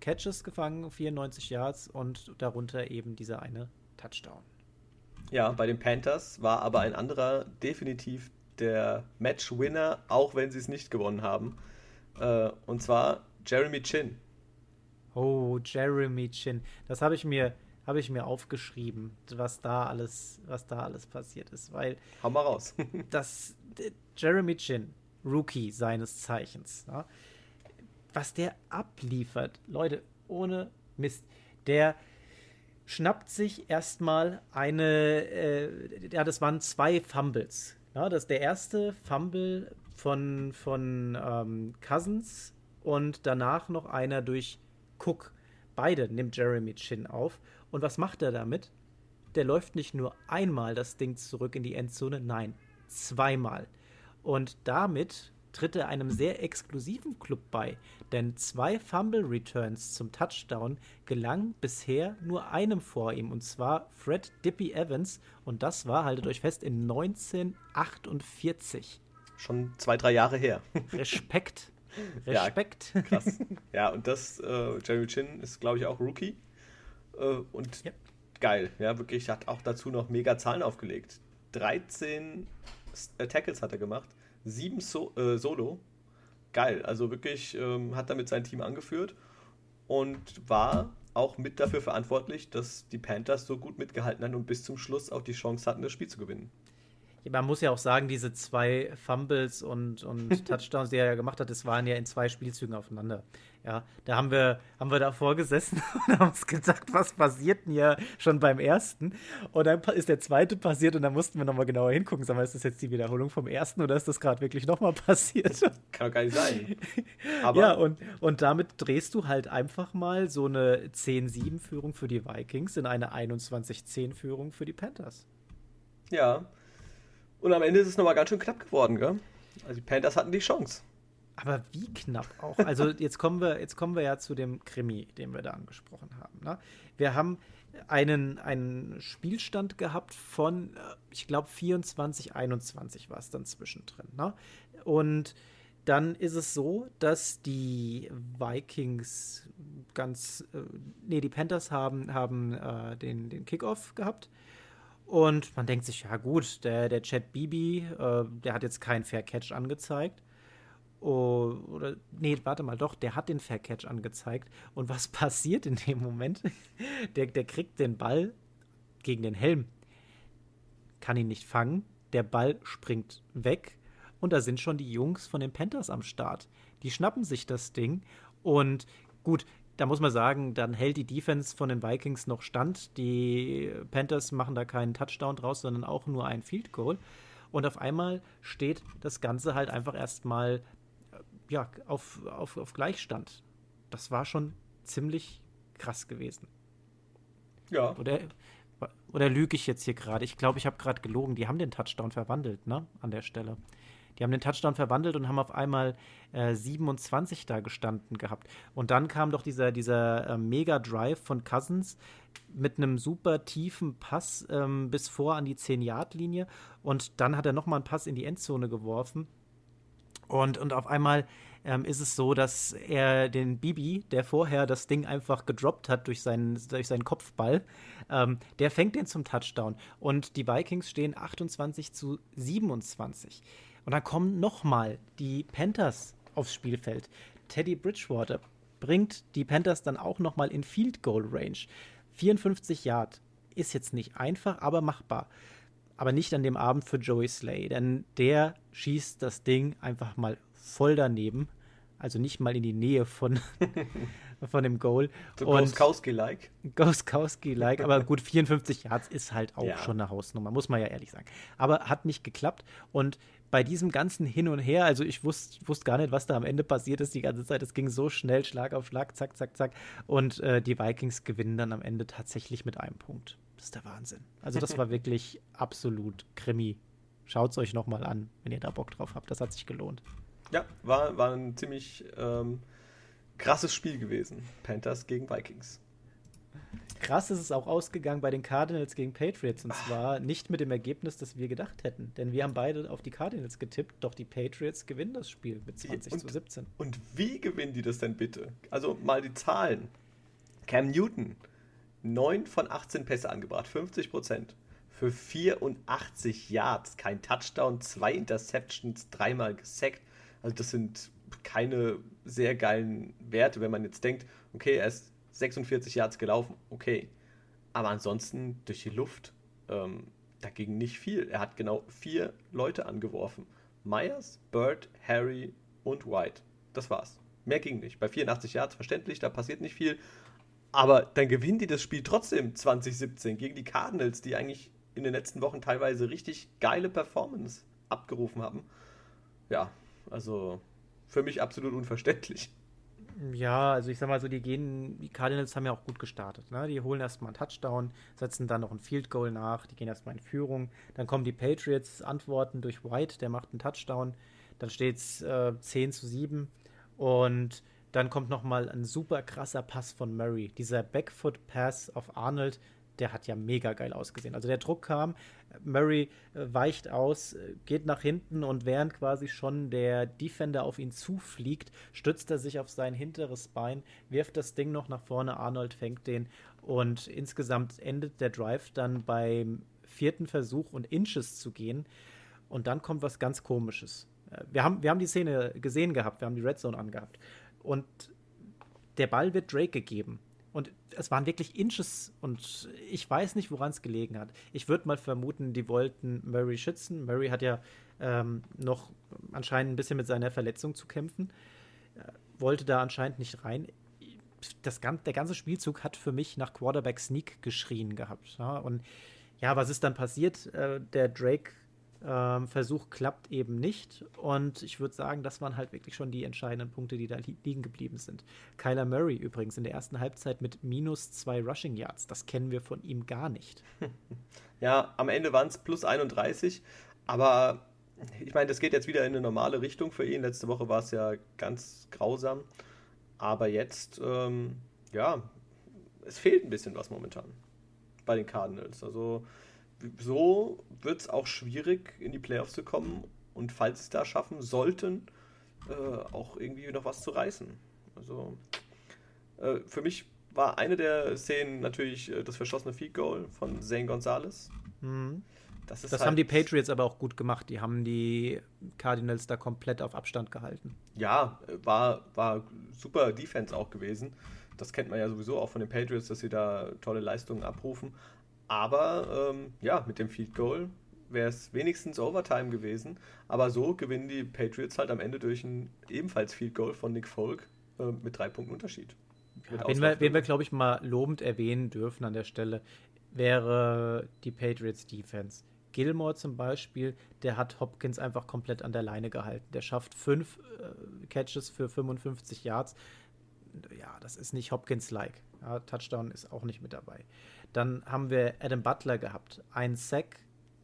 Catches gefangen, 94 Yards und darunter eben dieser eine Touchdown. Ja, bei den Panthers war aber ein anderer definitiv der Match-Winner, auch wenn sie es nicht gewonnen haben. Äh, und zwar Jeremy Chin. Oh, Jeremy Chin. Das habe ich mir habe ich mir aufgeschrieben, was da alles, was da alles passiert ist, weil Hau mal raus. das Jeremy Chin, Rookie seines Zeichens, ja, was der abliefert, Leute, ohne Mist, der schnappt sich erstmal eine, äh, ja, das waren zwei Fumbles. Ja, das der erste Fumble von, von ähm, Cousins und danach noch einer durch Cook. Beide nimmt Jeremy Chin auf und was macht er damit? Der läuft nicht nur einmal das Ding zurück in die Endzone, nein, zweimal. Und damit tritt er einem sehr exklusiven Club bei, denn zwei Fumble Returns zum Touchdown gelangen bisher nur einem vor ihm, und zwar Fred Dippy Evans, und das war, haltet euch fest, in 1948. Schon zwei, drei Jahre her. Respekt. Respekt. Ja, krass. Ja, und das, äh, Jerry Chin ist, glaube ich, auch Rookie. Äh, und ja. geil, ja, wirklich, hat auch dazu noch mega Zahlen aufgelegt. 13 äh, Tackles hat er gemacht, 7 so äh, Solo. Geil, also wirklich ähm, hat damit sein Team angeführt und war auch mit dafür verantwortlich, dass die Panthers so gut mitgehalten haben und bis zum Schluss auch die Chance hatten, das Spiel zu gewinnen. Man muss ja auch sagen, diese zwei Fumbles und, und Touchdowns, die er ja gemacht hat, das waren ja in zwei Spielzügen aufeinander. Ja, da haben wir, haben wir davor gesessen und haben uns gedacht, was passiert denn ja schon beim ersten? Und dann ist der zweite passiert und dann mussten wir nochmal genauer hingucken. Sag mal, ist das jetzt die Wiederholung vom ersten oder ist das gerade wirklich nochmal passiert? Kann doch gar nicht sein. Aber ja, und, und damit drehst du halt einfach mal so eine 10-7-Führung für die Vikings in eine 21-10-Führung für die Panthers. Ja. Und am Ende ist es nochmal ganz schön knapp geworden, gell? Also die Panthers hatten die Chance. Aber wie knapp auch. Also jetzt kommen wir, jetzt kommen wir ja zu dem Krimi, den wir da angesprochen haben. Ne? Wir haben einen, einen Spielstand gehabt von, äh, ich glaube, 24, 21 war es dann zwischendrin. Ne? Und dann ist es so, dass die Vikings ganz, äh, nee, die Panthers haben, haben äh, den, den Kickoff gehabt. Und man denkt sich, ja gut, der, der Chad Bibi, äh, der hat jetzt keinen Fair Catch angezeigt. Oh, oder, nee, warte mal, doch, der hat den Fair Catch angezeigt. Und was passiert in dem Moment? Der, der kriegt den Ball gegen den Helm, kann ihn nicht fangen, der Ball springt weg und da sind schon die Jungs von den Panthers am Start. Die schnappen sich das Ding und gut, da muss man sagen, dann hält die Defense von den Vikings noch stand. Die Panthers machen da keinen Touchdown draus, sondern auch nur ein Field Goal. Und auf einmal steht das Ganze halt einfach erstmal ja, auf, auf, auf Gleichstand. Das war schon ziemlich krass gewesen. Ja. Oder, oder lüge ich jetzt hier gerade? Ich glaube, ich habe gerade gelogen. Die haben den Touchdown verwandelt, ne? An der Stelle. Die haben den Touchdown verwandelt und haben auf einmal äh, 27 da gestanden gehabt. Und dann kam doch dieser, dieser äh, Mega-Drive von Cousins mit einem super tiefen Pass ähm, bis vor an die 10-Yard-Linie. Und dann hat er nochmal einen Pass in die Endzone geworfen. Und, und auf einmal ähm, ist es so, dass er den Bibi, der vorher das Ding einfach gedroppt hat durch seinen, durch seinen Kopfball, ähm, der fängt den zum Touchdown. Und die Vikings stehen 28 zu 27. Und dann kommen nochmal die Panthers aufs Spielfeld. Teddy Bridgewater bringt die Panthers dann auch nochmal in Field Goal Range. 54 Yard ist jetzt nicht einfach, aber machbar aber nicht an dem Abend für Joey Slay, denn der schießt das Ding einfach mal voll daneben, also nicht mal in die Nähe von, von dem Goal. So Ghoskowski-like. Ghoskowski-like, aber gut, 54 Yards ist halt auch ja. schon eine Hausnummer, muss man ja ehrlich sagen. Aber hat nicht geklappt und bei diesem ganzen Hin und Her, also ich wusste wusst gar nicht, was da am Ende passiert ist die ganze Zeit. Es ging so schnell, Schlag auf Schlag, zack, zack, zack. Und äh, die Vikings gewinnen dann am Ende tatsächlich mit einem Punkt. Das ist der Wahnsinn. Also das war wirklich absolut Krimi. Schaut es euch nochmal an, wenn ihr da Bock drauf habt. Das hat sich gelohnt. Ja, war, war ein ziemlich ähm, krasses Spiel gewesen. Panthers gegen Vikings. Krass ist es auch ausgegangen bei den Cardinals gegen Patriots. Und zwar nicht mit dem Ergebnis, das wir gedacht hätten. Denn wir haben beide auf die Cardinals getippt, doch die Patriots gewinnen das Spiel mit 20 und, zu 17. Und wie gewinnen die das denn bitte? Also mal die Zahlen. Cam Newton 9 von 18 Pässe angebracht, 50 Prozent. Für 84 Yards, kein Touchdown, zwei Interceptions, dreimal gesackt. Also das sind keine sehr geilen Werte, wenn man jetzt denkt, okay, er ist 46 Yards gelaufen, okay. Aber ansonsten durch die Luft ähm, dagegen nicht viel. Er hat genau vier Leute angeworfen. Myers, Bird, Harry und White. Das war's. Mehr ging nicht. Bei 84 Yards verständlich, da passiert nicht viel. Aber dann gewinnen die das Spiel trotzdem 2017 gegen die Cardinals, die eigentlich in den letzten Wochen teilweise richtig geile Performance abgerufen haben. Ja, also für mich absolut unverständlich. Ja, also ich sag mal so, die gehen, die Cardinals haben ja auch gut gestartet. Ne? Die holen erstmal einen Touchdown, setzen dann noch ein Field Goal nach, die gehen erstmal in Führung. Dann kommen die Patriots, antworten durch White, der macht einen Touchdown. Dann steht es äh, 10 zu 7 und dann kommt nochmal ein super krasser Pass von Murray. Dieser Backfoot-Pass auf Arnold, der hat ja mega geil ausgesehen. Also der Druck kam, Murray äh, weicht aus, äh, geht nach hinten und während quasi schon der Defender auf ihn zufliegt, stützt er sich auf sein hinteres Bein, wirft das Ding noch nach vorne, Arnold fängt den und insgesamt endet der Drive dann beim vierten Versuch und Inches zu gehen. Und dann kommt was ganz Komisches. Äh, wir haben, wir haben die Szene gesehen gehabt, wir haben die Red Zone angehabt. Und der Ball wird Drake gegeben. Und es waren wirklich Inches und ich weiß nicht, woran es gelegen hat. Ich würde mal vermuten, die wollten Murray schützen. Murray hat ja ähm, noch anscheinend ein bisschen mit seiner Verletzung zu kämpfen. wollte da anscheinend nicht rein. Das, der ganze Spielzug hat für mich nach Quarterback Sneak geschrien gehabt. Ja? Und ja, was ist dann passiert? Äh, der Drake ähm, Versuch klappt eben nicht. Und ich würde sagen, das waren halt wirklich schon die entscheidenden Punkte, die da li liegen geblieben sind. Kyler Murray übrigens in der ersten Halbzeit mit minus zwei Rushing Yards. Das kennen wir von ihm gar nicht. Ja, am Ende waren es plus 31. Aber ich meine, das geht jetzt wieder in eine normale Richtung für ihn. Letzte Woche war es ja ganz grausam. Aber jetzt, ähm, ja, es fehlt ein bisschen was momentan bei den Cardinals. Also so wird es auch schwierig, in die Playoffs zu kommen. Und falls sie es da schaffen sollten, äh, auch irgendwie noch was zu reißen. Also äh, für mich war eine der Szenen natürlich äh, das verschossene Field Goal von Zane Gonzalez. Mhm. Das, das halt haben die Patriots aber auch gut gemacht. Die haben die Cardinals da komplett auf Abstand gehalten. Ja, war, war super Defense auch gewesen. Das kennt man ja sowieso auch von den Patriots, dass sie da tolle Leistungen abrufen. Aber ähm, ja, mit dem Field Goal wäre es wenigstens Overtime gewesen. Aber so gewinnen die Patriots halt am Ende durch ein ebenfalls Field Goal von Nick Folk äh, mit drei Punkten Unterschied. Ja, wen wir, wen wir glaube ich, mal lobend erwähnen dürfen an der Stelle, wäre die Patriots Defense. Gilmore zum Beispiel, der hat Hopkins einfach komplett an der Leine gehalten. Der schafft fünf äh, Catches für 55 Yards. Ja, das ist nicht Hopkins-like. Ja, Touchdown ist auch nicht mit dabei. Dann haben wir Adam Butler gehabt. Ein Sack,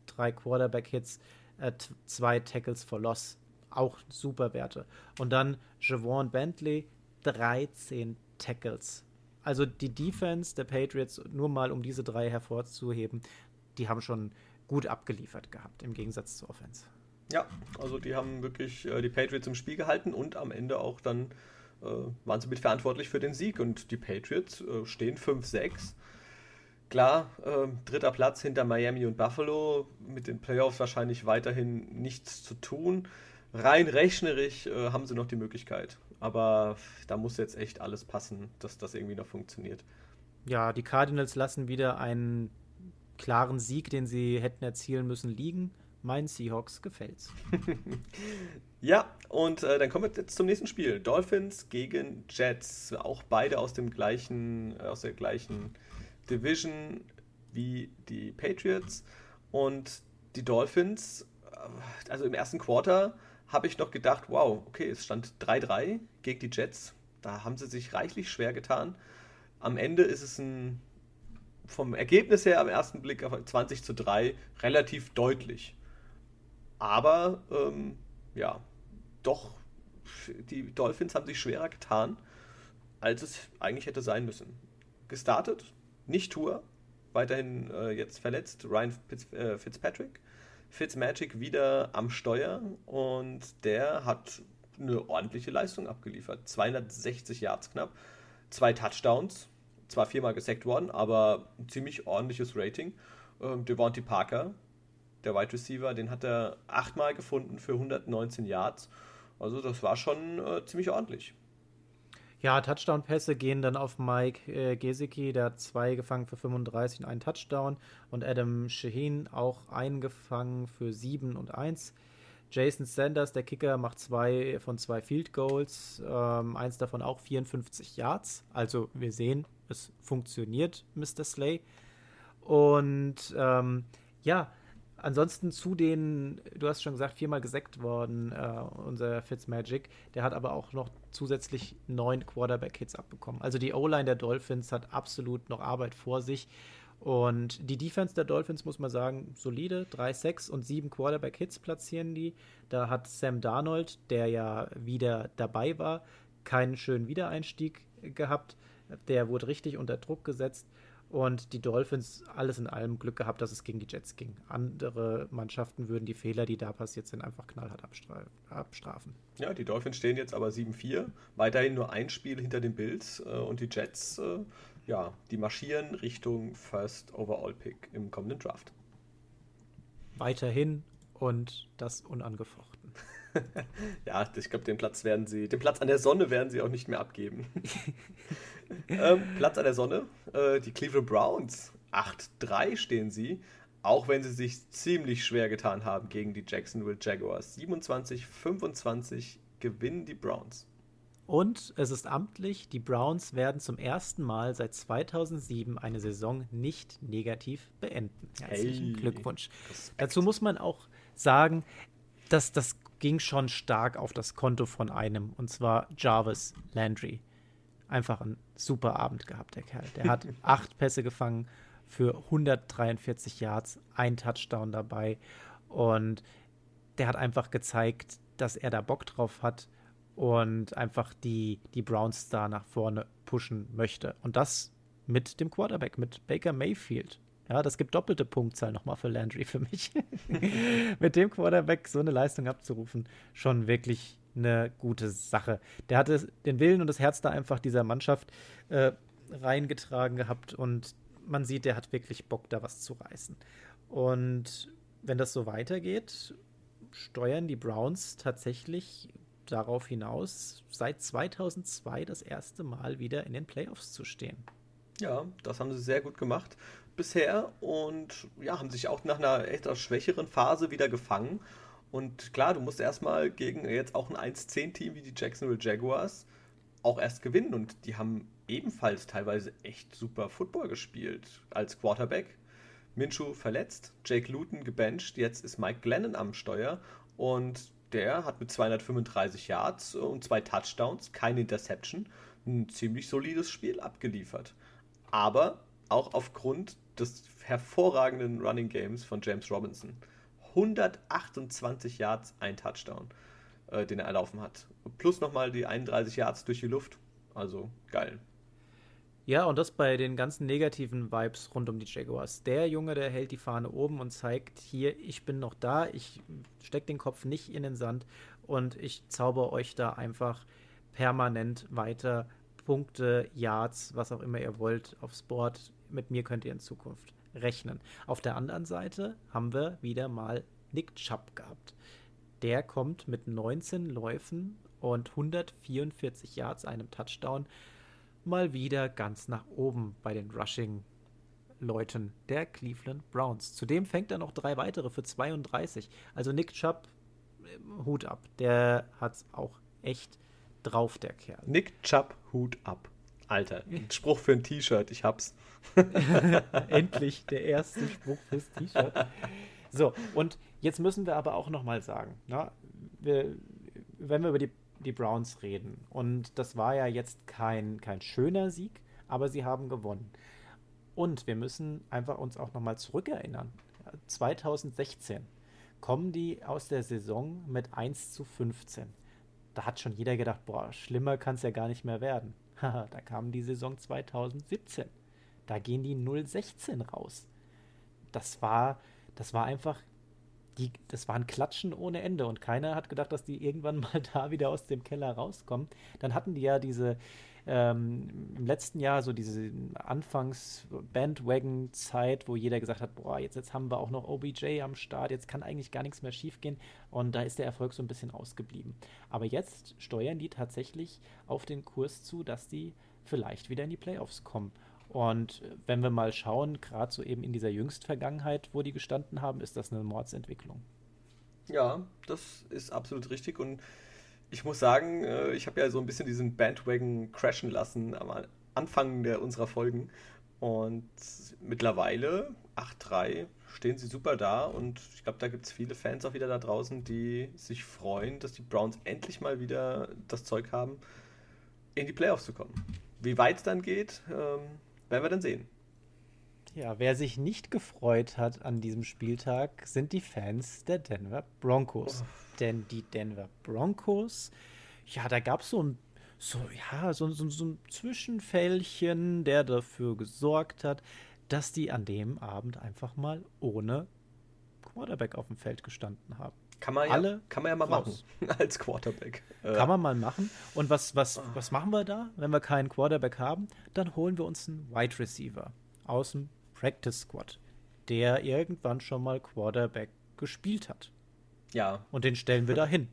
drei Quarterback-Hits, äh, zwei Tackles for Loss. Auch super Werte. Und dann Javon Bentley, 13 Tackles. Also die Defense der Patriots, nur mal um diese drei hervorzuheben, die haben schon gut abgeliefert gehabt, im Gegensatz zur Offense. Ja, also die haben wirklich äh, die Patriots im Spiel gehalten und am Ende auch dann äh, waren sie mitverantwortlich für den Sieg. Und die Patriots äh, stehen 5-6 Klar, äh, dritter Platz hinter Miami und Buffalo, mit den Playoffs wahrscheinlich weiterhin nichts zu tun. Rein rechnerisch äh, haben sie noch die Möglichkeit. Aber da muss jetzt echt alles passen, dass das irgendwie noch funktioniert. Ja, die Cardinals lassen wieder einen klaren Sieg, den sie hätten erzielen müssen, liegen. Meinen Seahawks gefällt's. ja, und äh, dann kommen wir jetzt zum nächsten Spiel. Dolphins gegen Jets. Auch beide aus dem gleichen, äh, aus der gleichen Division wie die Patriots und die Dolphins. Also im ersten Quarter habe ich noch gedacht, wow, okay, es stand 3-3 gegen die Jets. Da haben sie sich reichlich schwer getan. Am Ende ist es ein vom Ergebnis her am ersten Blick auf 20 zu 3 relativ deutlich. Aber ähm, ja, doch, die Dolphins haben sich schwerer getan, als es eigentlich hätte sein müssen. Gestartet nicht Tour, weiterhin äh, jetzt verletzt, Ryan Fitz, äh, Fitzpatrick. Fitzmagic wieder am Steuer und der hat eine ordentliche Leistung abgeliefert. 260 Yards knapp, zwei Touchdowns, zwar viermal gesackt worden, aber ein ziemlich ordentliches Rating. Ähm, Devontae Parker, der Wide Receiver, den hat er achtmal gefunden für 119 Yards. Also das war schon äh, ziemlich ordentlich. Ja, Touchdown-Pässe gehen dann auf Mike äh, Gesicki, der hat zwei gefangen für 35 und einen Touchdown. Und Adam Shaheen auch eingefangen für 7 und 1. Jason Sanders, der Kicker, macht zwei von zwei Field Goals, ähm, eins davon auch 54 Yards. Also wir sehen, es funktioniert, Mr. Slay. Und ähm, ja, ansonsten zu den, du hast schon gesagt, viermal gesackt worden, äh, unser Fitzmagic. Der hat aber auch noch zusätzlich neun Quarterback-Hits abbekommen. Also die O-Line der Dolphins hat absolut noch Arbeit vor sich. Und die Defense der Dolphins, muss man sagen, solide. 3 6 und 7 Quarterback-Hits platzieren die. Da hat Sam Darnold, der ja wieder dabei war, keinen schönen Wiedereinstieg gehabt. Der wurde richtig unter Druck gesetzt. Und die Dolphins alles in allem Glück gehabt, dass es gegen die Jets ging. Andere Mannschaften würden die Fehler, die da passiert sind, einfach knallhart abstrafen. Ja, die Dolphins stehen jetzt aber 7-4. Weiterhin nur ein Spiel hinter den Bills. Äh, und die Jets, äh, ja, die marschieren Richtung First Overall Pick im kommenden Draft. Weiterhin und das unangefochten. ja, ich glaube, den Platz werden sie, den Platz an der Sonne werden sie auch nicht mehr abgeben. ähm, Platz an der Sonne, äh, die Cleveland Browns. 8-3 stehen sie, auch wenn sie sich ziemlich schwer getan haben gegen die Jacksonville Jaguars. 27-25 gewinnen die Browns. Und es ist amtlich, die Browns werden zum ersten Mal seit 2007 eine Saison nicht negativ beenden. Herzlichen hey, Glückwunsch. Respekt. Dazu muss man auch sagen, dass das ging schon stark auf das Konto von einem, und zwar Jarvis Landry. Einfach ein super Abend gehabt, der Kerl. Der hat acht Pässe gefangen für 143 Yards, ein Touchdown dabei. Und der hat einfach gezeigt, dass er da Bock drauf hat und einfach die, die Browns da nach vorne pushen möchte. Und das mit dem Quarterback, mit Baker Mayfield. Ja, das gibt doppelte Punktzahl nochmal für Landry für mich. mit dem Quarterback so eine Leistung abzurufen, schon wirklich eine gute Sache. Der hatte den Willen und das Herz da einfach dieser Mannschaft äh, reingetragen gehabt und man sieht, der hat wirklich Bock, da was zu reißen. Und wenn das so weitergeht, steuern die Browns tatsächlich darauf hinaus, seit 2002 das erste Mal wieder in den Playoffs zu stehen. Ja, das haben sie sehr gut gemacht bisher und ja, haben sich auch nach einer etwas schwächeren Phase wieder gefangen. Und klar, du musst erstmal gegen jetzt auch ein 1-10-Team wie die Jacksonville Jaguars auch erst gewinnen. Und die haben ebenfalls teilweise echt super Football gespielt als Quarterback. Minshew verletzt, Jake Luton gebencht, jetzt ist Mike Glennon am Steuer und der hat mit 235 Yards und zwei Touchdowns, keine Interception, ein ziemlich solides Spiel abgeliefert. Aber auch aufgrund des hervorragenden Running Games von James Robinson. 128 Yards, ein Touchdown, äh, den er erlaufen hat. Plus nochmal die 31 Yards durch die Luft. Also geil. Ja, und das bei den ganzen negativen Vibes rund um die Jaguars. Der Junge, der hält die Fahne oben und zeigt, hier, ich bin noch da, ich stecke den Kopf nicht in den Sand und ich zauber euch da einfach permanent weiter Punkte, Yards, was auch immer ihr wollt, aufs Board. Mit mir könnt ihr in Zukunft rechnen. Auf der anderen Seite haben wir wieder mal Nick Chubb gehabt. Der kommt mit 19 Läufen und 144 Yards, einem Touchdown, mal wieder ganz nach oben bei den Rushing-Leuten der Cleveland Browns. Zudem fängt er noch drei weitere für 32. Also Nick Chubb, Hut ab. Der hat auch echt drauf, der Kerl. Nick Chubb, Hut ab. Alter, ein Spruch für ein T-Shirt, ich hab's. Endlich der erste Spruch fürs T-Shirt. So, und jetzt müssen wir aber auch nochmal sagen, na, wir, wenn wir über die die Browns reden. Und das war ja jetzt kein, kein schöner Sieg, aber sie haben gewonnen. Und wir müssen einfach uns auch nochmal zurückerinnern. 2016 kommen die aus der Saison mit 1 zu 15. Da hat schon jeder gedacht, boah, schlimmer kann es ja gar nicht mehr werden. da kam die Saison 2017. Da gehen die 016 raus. Das war, das war einfach die, das waren Klatschen ohne Ende und keiner hat gedacht, dass die irgendwann mal da wieder aus dem Keller rauskommen. Dann hatten die ja diese ähm, im letzten Jahr so diese Anfangs-Bandwagon-Zeit, wo jeder gesagt hat, boah, jetzt, jetzt haben wir auch noch OBJ am Start, jetzt kann eigentlich gar nichts mehr schiefgehen und da ist der Erfolg so ein bisschen ausgeblieben. Aber jetzt steuern die tatsächlich auf den Kurs zu, dass die vielleicht wieder in die Playoffs kommen. Und wenn wir mal schauen, gerade so eben in dieser jüngsten Vergangenheit, wo die gestanden haben, ist das eine Mordsentwicklung. Ja, das ist absolut richtig. Und ich muss sagen, äh, ich habe ja so ein bisschen diesen Bandwagon crashen lassen am Anfang der, unserer Folgen. Und mittlerweile, 8-3, stehen sie super da. Und ich glaube, da gibt es viele Fans auch wieder da draußen, die sich freuen, dass die Browns endlich mal wieder das Zeug haben, in die Playoffs zu kommen. Wie weit es dann geht, ähm, werden wir dann sehen. Ja, wer sich nicht gefreut hat an diesem Spieltag, sind die Fans der Denver Broncos. Oh. Denn die Denver Broncos, ja, da gab so ein, so, ja, so, so, so ein Zwischenfällchen, der dafür gesorgt hat, dass die an dem Abend einfach mal ohne Quarterback auf dem Feld gestanden haben. Kann man, Alle ja, kann man ja mal raus. machen als Quarterback. Kann man mal machen. Und was, was, was machen wir da, wenn wir keinen Quarterback haben? Dann holen wir uns einen Wide Receiver aus dem Practice Squad, der irgendwann schon mal Quarterback gespielt hat. Ja. Und den stellen wir da hin.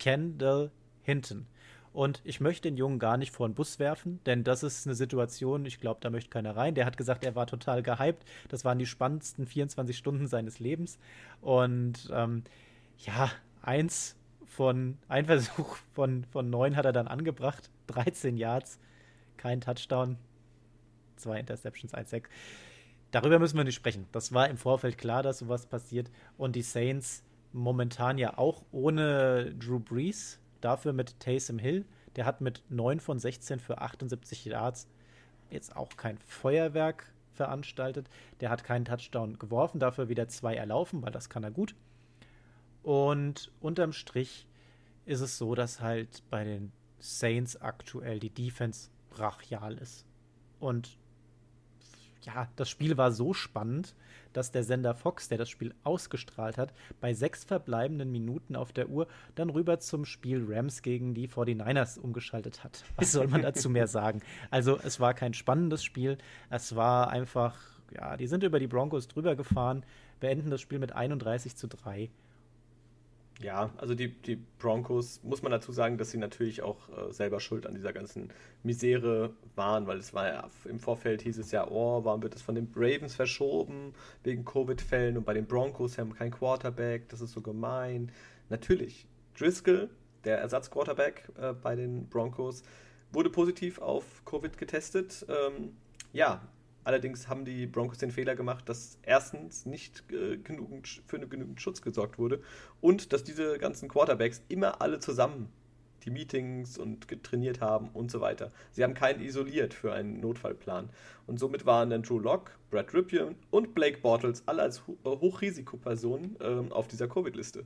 Kendall Hinton. Und ich möchte den Jungen gar nicht vor den Bus werfen, denn das ist eine Situation, ich glaube, da möchte keiner rein. Der hat gesagt, er war total gehypt. Das waren die spannendsten 24 Stunden seines Lebens. Und ähm, ja, eins von, ein Versuch von, von neun hat er dann angebracht, 13 Yards, kein Touchdown, zwei Interceptions, 1-6. Darüber müssen wir nicht sprechen. Das war im Vorfeld klar, dass sowas passiert. Und die Saints momentan ja auch ohne Drew Brees, dafür mit Taysom Hill. Der hat mit 9 von 16 für 78 Yards jetzt auch kein Feuerwerk veranstaltet. Der hat keinen Touchdown geworfen, dafür wieder zwei erlaufen, weil das kann er gut. Und unterm Strich ist es so, dass halt bei den Saints aktuell die Defense brachial ist. Und ja, das Spiel war so spannend, dass der Sender Fox, der das Spiel ausgestrahlt hat, bei sechs verbleibenden Minuten auf der Uhr dann rüber zum Spiel Rams gegen die 49ers umgeschaltet hat. Was soll man dazu mehr sagen? Also, es war kein spannendes Spiel. Es war einfach, ja, die sind über die Broncos drüber gefahren, beenden das Spiel mit 31 zu 3. Ja, also die, die Broncos, muss man dazu sagen, dass sie natürlich auch äh, selber schuld an dieser ganzen Misere waren, weil es war ja im Vorfeld hieß es ja, oh, warum wird es von den Ravens verschoben wegen Covid-Fällen und bei den Broncos haben kein Quarterback, das ist so gemein. Natürlich, Driscoll, der Ersatzquarterback äh, bei den Broncos, wurde positiv auf Covid getestet. Ähm, ja, Allerdings haben die Broncos den Fehler gemacht, dass erstens nicht äh, genügend, für genügend Schutz gesorgt wurde und dass diese ganzen Quarterbacks immer alle zusammen die Meetings und getrainiert haben und so weiter. Sie haben keinen isoliert für einen Notfallplan. Und somit waren dann Drew Locke, Brad Ripien und Blake Bortles alle als äh, Hochrisikopersonen ähm, auf dieser Covid-Liste.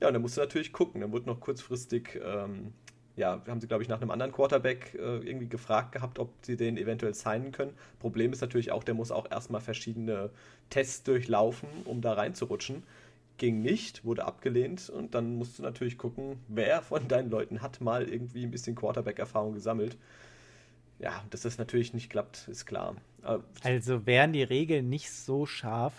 Ja, und dann musste natürlich gucken. Dann wurde noch kurzfristig ähm, ja, haben sie, glaube ich, nach einem anderen Quarterback äh, irgendwie gefragt gehabt, ob sie den eventuell signen können. Problem ist natürlich auch, der muss auch erstmal verschiedene Tests durchlaufen, um da reinzurutschen. Ging nicht, wurde abgelehnt und dann musst du natürlich gucken, wer von deinen Leuten hat mal irgendwie ein bisschen Quarterback-Erfahrung gesammelt. Ja, dass das natürlich nicht klappt, ist klar. Also wären die Regeln nicht so scharf,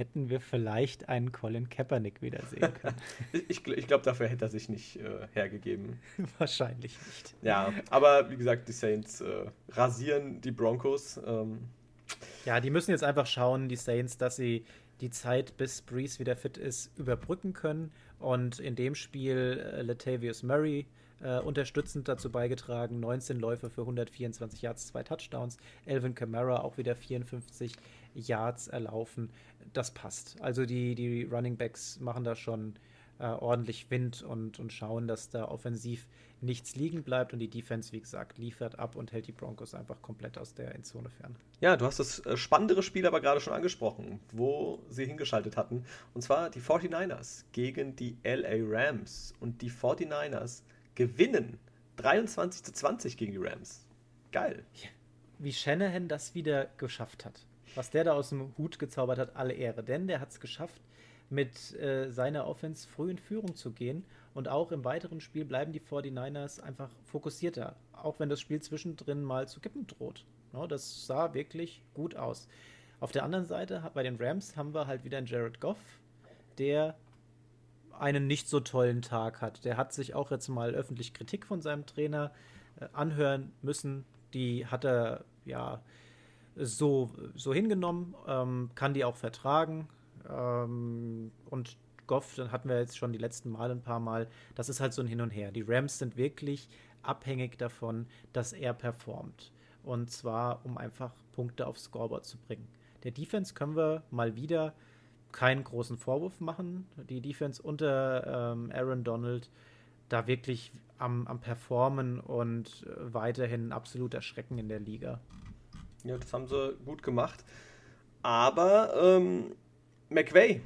hätten wir vielleicht einen Colin Kaepernick wiedersehen können. ich, ich glaube, dafür hätte er sich nicht äh, hergegeben. Wahrscheinlich nicht. Ja, aber wie gesagt, die Saints äh, rasieren die Broncos. Ähm. Ja, die müssen jetzt einfach schauen, die Saints, dass sie die Zeit, bis Breeze wieder fit ist, überbrücken können. Und in dem Spiel äh, Latavius Murray äh, unterstützend dazu beigetragen. 19 Läufe für 124 Yards, zwei Touchdowns. Elvin Kamara auch wieder 54 Yards erlaufen. Das passt. Also die, die Running Backs machen da schon äh, ordentlich Wind und, und schauen, dass da offensiv nichts liegen bleibt und die Defense, wie gesagt, liefert ab und hält die Broncos einfach komplett aus der Endzone fern. Ja, du hast das äh, spannendere Spiel aber gerade schon angesprochen, wo sie hingeschaltet hatten. Und zwar die 49ers gegen die LA Rams. Und die 49ers gewinnen 23 zu 20 gegen die Rams. Geil. Wie Shanahan das wieder geschafft hat was der da aus dem Hut gezaubert hat, alle Ehre. Denn der hat es geschafft, mit äh, seiner Offense früh in Führung zu gehen. Und auch im weiteren Spiel bleiben die 49ers einfach fokussierter. Auch wenn das Spiel zwischendrin mal zu kippen droht. No, das sah wirklich gut aus. Auf der anderen Seite, bei den Rams, haben wir halt wieder einen Jared Goff, der einen nicht so tollen Tag hat. Der hat sich auch jetzt mal öffentlich Kritik von seinem Trainer äh, anhören müssen. Die hat er ja so, so hingenommen, ähm, kann die auch vertragen. Ähm, und Goff, dann hatten wir jetzt schon die letzten Mal ein paar Mal, das ist halt so ein Hin und Her. Die Rams sind wirklich abhängig davon, dass er performt. Und zwar, um einfach Punkte aufs Scoreboard zu bringen. Der Defense können wir mal wieder keinen großen Vorwurf machen. Die Defense unter ähm, Aaron Donald da wirklich am, am Performen und äh, weiterhin absolut erschrecken in der Liga. Ja, das haben sie gut gemacht. Aber ähm, McVay,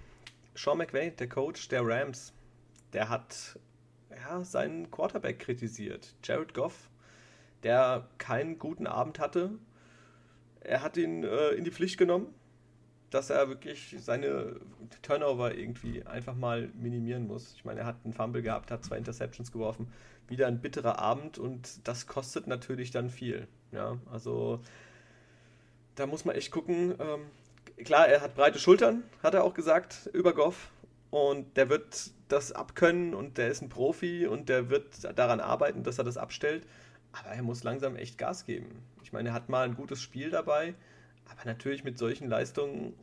Sean McVay, der Coach der Rams, der hat ja, seinen Quarterback kritisiert, Jared Goff, der keinen guten Abend hatte. Er hat ihn äh, in die Pflicht genommen, dass er wirklich seine Turnover irgendwie einfach mal minimieren muss. Ich meine, er hat einen Fumble gehabt, hat zwei Interceptions geworfen. Wieder ein bitterer Abend und das kostet natürlich dann viel. Ja, also da muss man echt gucken. Ähm, klar, er hat breite Schultern, hat er auch gesagt, über Goff. Und der wird das abkönnen und der ist ein Profi und der wird daran arbeiten, dass er das abstellt. Aber er muss langsam echt Gas geben. Ich meine, er hat mal ein gutes Spiel dabei, aber natürlich mit solchen Leistungen,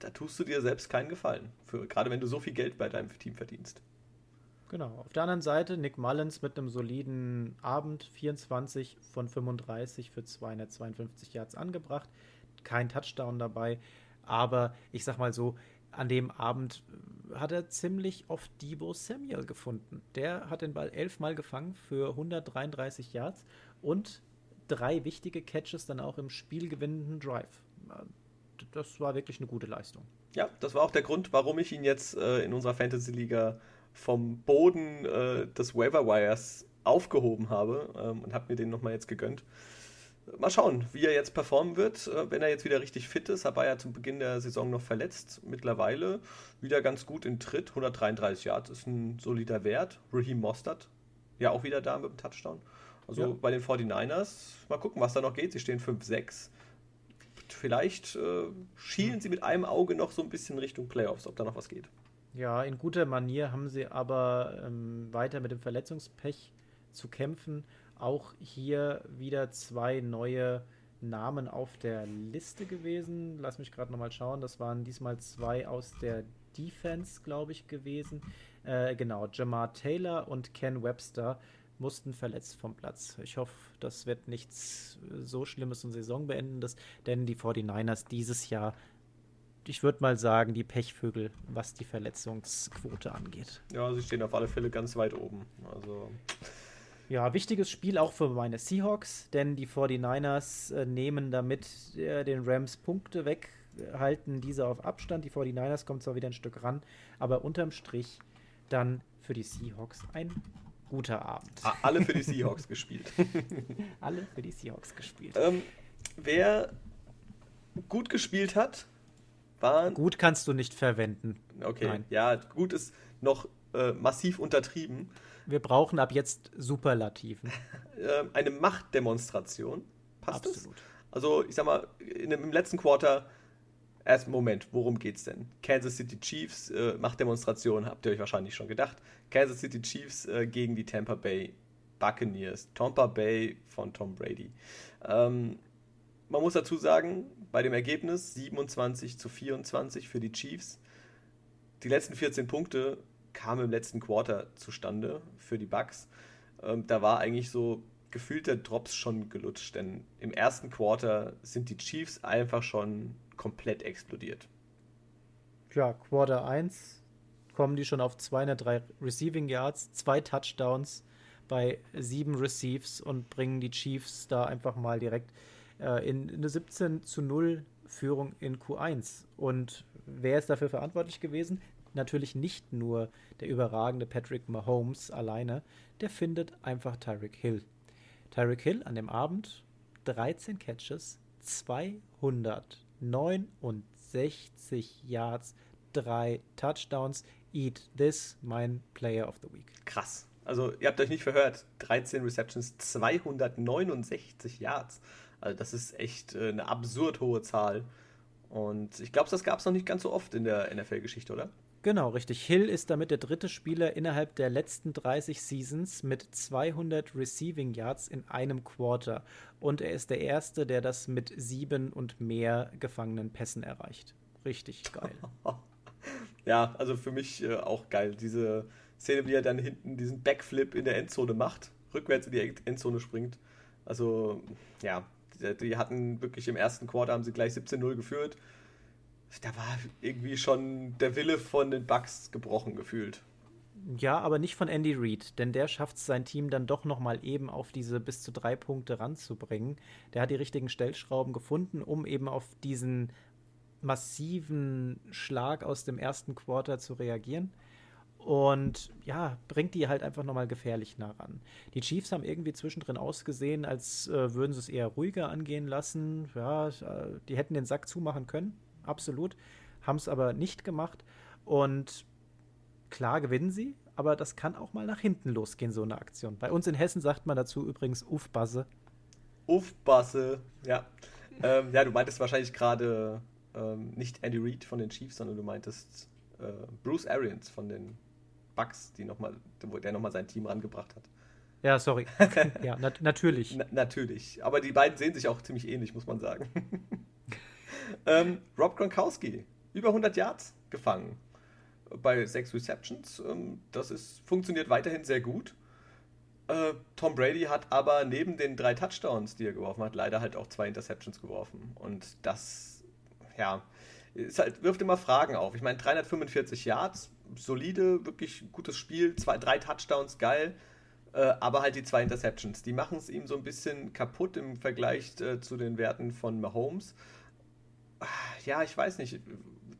da tust du dir selbst keinen Gefallen. Für, gerade wenn du so viel Geld bei deinem Team verdienst. Genau. Auf der anderen Seite Nick Mullins mit einem soliden Abend, 24 von 35 für 252 Yards angebracht. Kein Touchdown dabei, aber ich sag mal so, an dem Abend hat er ziemlich oft Debo Samuel gefunden. Der hat den Ball elfmal gefangen für 133 Yards und drei wichtige Catches dann auch im spielgewinnenden Drive. Das war wirklich eine gute Leistung. Ja, das war auch der Grund, warum ich ihn jetzt äh, in unserer Fantasy-Liga vom Boden äh, des Waiver Wires aufgehoben habe ähm, und habe mir den nochmal jetzt gegönnt. Mal schauen, wie er jetzt performen wird. Äh, wenn er jetzt wieder richtig fit ist, war er zum Beginn der Saison noch verletzt. Mittlerweile wieder ganz gut in Tritt. 133 Yards ist ein solider Wert. Raheem Mostert, ja auch wieder da mit dem Touchdown. Also ja. bei den 49ers, mal gucken, was da noch geht. Sie stehen 5-6. Vielleicht äh, schielen sie mit einem Auge noch so ein bisschen Richtung Playoffs, ob da noch was geht. Ja, in guter Manier haben sie aber ähm, weiter mit dem Verletzungspech zu kämpfen. Auch hier wieder zwei neue Namen auf der Liste gewesen. Lass mich gerade nochmal schauen. Das waren diesmal zwei aus der Defense, glaube ich, gewesen. Äh, genau, Jamar Taylor und Ken Webster mussten verletzt vom Platz. Ich hoffe, das wird nichts so Schlimmes und Saisonbeendendes, denn die 49ers dieses Jahr ich würde mal sagen, die Pechvögel, was die Verletzungsquote angeht. Ja, sie stehen auf alle Fälle ganz weit oben. Also. Ja, wichtiges Spiel auch für meine Seahawks, denn die 49ers äh, nehmen damit äh, den Rams Punkte weg, halten diese auf Abstand. Die 49ers kommen zwar wieder ein Stück ran, aber unterm Strich dann für die Seahawks ein guter Abend. Alle für die Seahawks gespielt. Alle für die Seahawks gespielt. Ähm, wer gut gespielt hat, waren. Gut kannst du nicht verwenden. Okay, Nein. ja, gut ist noch äh, massiv untertrieben. Wir brauchen ab jetzt Superlativen. Ähm, eine Machtdemonstration. Passt Absolut. Das? Also, ich sag mal, in, im letzten Quarter, erst Moment, worum geht's denn? Kansas City Chiefs, äh, Machtdemonstration, habt ihr euch wahrscheinlich schon gedacht. Kansas City Chiefs äh, gegen die Tampa Bay Buccaneers. Tampa Bay von Tom Brady. Ähm, man muss dazu sagen, bei dem Ergebnis 27 zu 24 für die Chiefs. Die letzten 14 Punkte kamen im letzten Quarter zustande für die Bucks. Ähm, da war eigentlich so gefühlt der Drops schon gelutscht, denn im ersten Quarter sind die Chiefs einfach schon komplett explodiert. Ja, Quarter 1 kommen die schon auf 203 Receiving Yards, zwei Touchdowns bei sieben Receives und bringen die Chiefs da einfach mal direkt äh, in, in eine 17 zu 0 Führung in Q1. Und wer ist dafür verantwortlich gewesen? Natürlich nicht nur der überragende Patrick Mahomes alleine, der findet einfach Tyreek Hill. Tyreek Hill an dem Abend 13 Catches, 269 Yards, drei Touchdowns. Eat this, mein Player of the Week. Krass. Also, ihr habt euch nicht verhört. 13 Receptions, 269 Yards. Also das ist echt äh, eine absurd hohe Zahl. Und ich glaube, das gab es noch nicht ganz so oft in der NFL-Geschichte, oder? Genau, richtig. Hill ist damit der dritte Spieler innerhalb der letzten 30 Seasons mit 200 Receiving Yards in einem Quarter. Und er ist der Erste, der das mit sieben und mehr gefangenen Pässen erreicht. Richtig geil. ja, also für mich äh, auch geil. Diese Szene, wie er dann hinten diesen Backflip in der Endzone macht, rückwärts in die Endzone springt. Also, ja, die hatten wirklich im ersten Quarter haben sie gleich 17-0 geführt. Da war irgendwie schon der Wille von den Bucks gebrochen gefühlt. Ja, aber nicht von Andy Reid, denn der schafft es sein Team dann doch noch mal eben auf diese bis zu drei Punkte ranzubringen. Der hat die richtigen Stellschrauben gefunden, um eben auf diesen massiven Schlag aus dem ersten Quarter zu reagieren und ja, bringt die halt einfach nochmal gefährlich nah ran. Die Chiefs haben irgendwie zwischendrin ausgesehen, als äh, würden sie es eher ruhiger angehen lassen. Ja, äh, die hätten den Sack zumachen können, absolut. Haben es aber nicht gemacht. Und klar gewinnen sie, aber das kann auch mal nach hinten losgehen, so eine Aktion. Bei uns in Hessen sagt man dazu übrigens Uffbasse. Uffbasse, ja. ähm, ja, du meintest wahrscheinlich gerade ähm, nicht Andy Reid von den Chiefs, sondern du meintest äh, Bruce Arians von den Bugs, die noch mal, der nochmal sein Team rangebracht hat. Ja, sorry. ja, nat natürlich. Na natürlich. Aber die beiden sehen sich auch ziemlich ähnlich, muss man sagen. ähm, Rob Gronkowski, über 100 Yards gefangen. bei sechs Receptions. Ähm, das ist, funktioniert weiterhin sehr gut. Äh, Tom Brady hat aber neben den drei Touchdowns, die er geworfen hat, leider halt auch zwei Interceptions geworfen. Und das, ja, halt, wirft immer Fragen auf. Ich meine, 345 Yards, solide, wirklich gutes Spiel, zwei, drei Touchdowns, geil. Äh, aber halt die zwei Interceptions, die machen es ihm so ein bisschen kaputt im Vergleich äh, zu den Werten von Mahomes. Ja, ich weiß nicht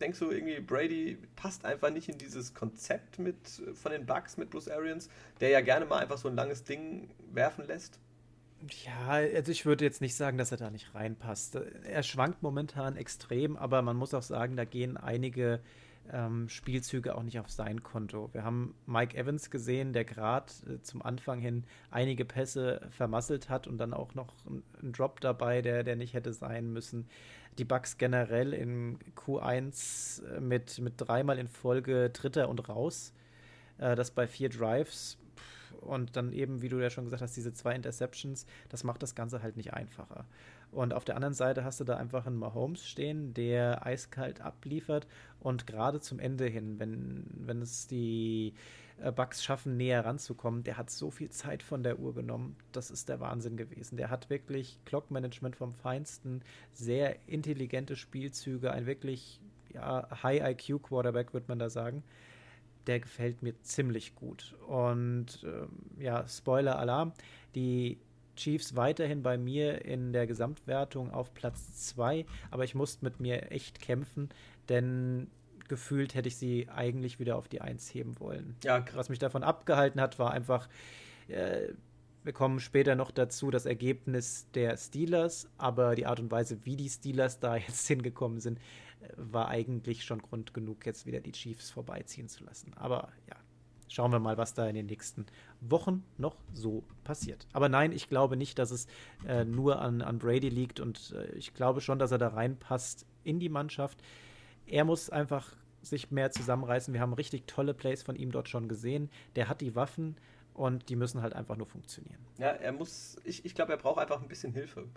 denkst du irgendwie, Brady passt einfach nicht in dieses Konzept mit von den Bucks mit Bruce Arians, der ja gerne mal einfach so ein langes Ding werfen lässt? Ja, also ich würde jetzt nicht sagen, dass er da nicht reinpasst. Er schwankt momentan extrem, aber man muss auch sagen, da gehen einige ähm, Spielzüge auch nicht auf sein Konto. Wir haben Mike Evans gesehen, der gerade äh, zum Anfang hin einige Pässe vermasselt hat und dann auch noch ein, Drop dabei, der, der nicht hätte sein müssen die Bugs generell in Q1 äh, mit, mit dreimal in Folge Dritter und raus. Äh, das bei vier Drives und dann eben, wie du ja schon gesagt hast, diese zwei Interceptions, das macht das Ganze halt nicht einfacher. Und auf der anderen Seite hast du da einfach einen Mahomes stehen, der eiskalt abliefert und gerade zum Ende hin, wenn, wenn es die äh, Bugs schaffen, näher ranzukommen. Der hat so viel Zeit von der Uhr genommen. Das ist der Wahnsinn gewesen. Der hat wirklich Clock-Management vom Feinsten, sehr intelligente Spielzüge, ein wirklich ja, High-IQ-Quarterback, würde man da sagen. Der gefällt mir ziemlich gut. Und ähm, ja, Spoiler-Alarm, die Chiefs weiterhin bei mir in der Gesamtwertung auf Platz 2, aber ich musste mit mir echt kämpfen, denn gefühlt hätte ich sie eigentlich wieder auf die Eins heben wollen. Ja, was mich davon abgehalten hat, war einfach, äh, wir kommen später noch dazu, das Ergebnis der Steelers, aber die Art und Weise, wie die Steelers da jetzt hingekommen sind, war eigentlich schon Grund genug, jetzt wieder die Chiefs vorbeiziehen zu lassen. Aber ja, schauen wir mal, was da in den nächsten Wochen noch so passiert. Aber nein, ich glaube nicht, dass es äh, nur an, an Brady liegt und äh, ich glaube schon, dass er da reinpasst in die Mannschaft er muss einfach sich mehr zusammenreißen. Wir haben richtig tolle Plays von ihm dort schon gesehen. Der hat die Waffen und die müssen halt einfach nur funktionieren. Ja, er muss, ich, ich glaube, er braucht einfach ein bisschen Hilfe.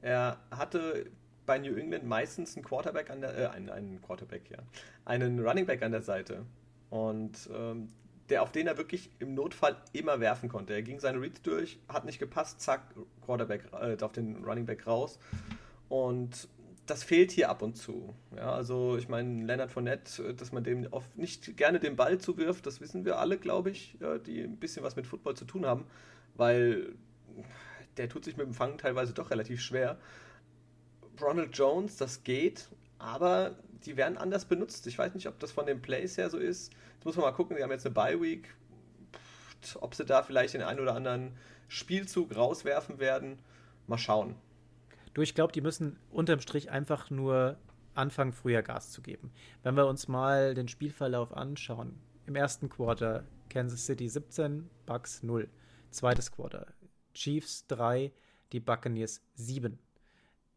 Er hatte bei New England meistens einen Quarterback an der, äh, einen, einen Quarterback, ja, einen Running Back an der Seite. Und ähm, der, auf den er wirklich im Notfall immer werfen konnte. Er ging seine Reads durch, hat nicht gepasst, zack, Quarterback äh, auf den Running Back raus. Und das fehlt hier ab und zu. Ja, also ich meine, Leonard Fournette, äh, dass man dem oft nicht gerne den Ball zuwirft, das wissen wir alle, glaube ich, die ein bisschen was mit Football zu tun haben, weil der tut sich mit dem Fangen teilweise doch relativ schwer. Ronald Jones, das geht, aber die werden anders benutzt. Ich weiß nicht, ob das von den Plays her so ist. Jetzt muss man mal gucken, die haben jetzt eine Bye-Week, ob sie da vielleicht den einen oder anderen Spielzug rauswerfen werden. Mal schauen. Du, ich glaube, die müssen unterm Strich einfach nur anfangen, früher Gas zu geben. Wenn wir uns mal den Spielverlauf anschauen, im ersten Quarter Kansas City 17, Bucks 0. Zweites Quarter Chiefs 3, die Buccaneers 7.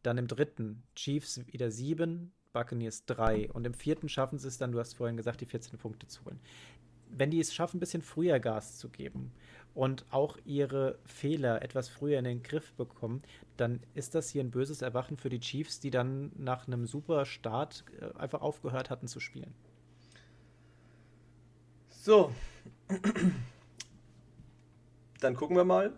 Dann im dritten Chiefs wieder 7, Buccaneers 3. Und im vierten schaffen sie es dann, du hast vorhin gesagt, die 14 Punkte zu holen. Wenn die es schaffen, ein bisschen früher Gas zu geben und auch ihre Fehler etwas früher in den Griff bekommen, dann ist das hier ein böses Erwachen für die Chiefs, die dann nach einem super Start äh, einfach aufgehört hatten zu spielen. So. Dann gucken wir mal.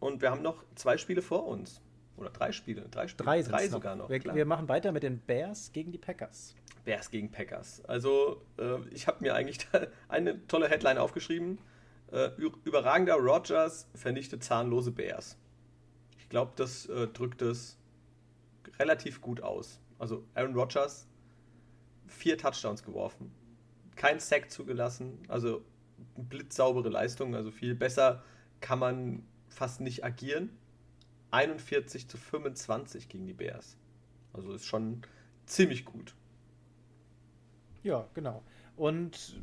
Und wir haben noch zwei Spiele vor uns. Oder drei Spiele. Drei, Spiele. drei, drei sogar noch. Wir, wir, machen weiter mit den Bears gegen die Packers. Bears gegen Packers. Also, äh, ich habe mir eigentlich eine tolle Headline aufgeschrieben. Äh, überragender Rogers vernichtet zahnlose Bears. Ich glaube, das äh, drückt es relativ gut aus. Also Aaron Rodgers, vier Touchdowns geworfen, kein Sack zugelassen, also blitzsaubere Leistung, also viel besser kann man fast nicht agieren. 41 zu 25 gegen die Bears. Also ist schon ziemlich gut. Ja, genau. Und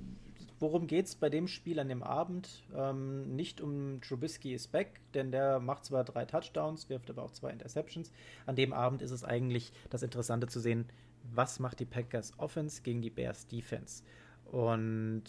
worum geht es bei dem Spiel an dem Abend? Ähm, nicht um Trubisky ist back, denn der macht zwar drei Touchdowns, wirft aber auch zwei Interceptions. An dem Abend ist es eigentlich das Interessante zu sehen, was macht die Packers Offense gegen die Bears Defense. Und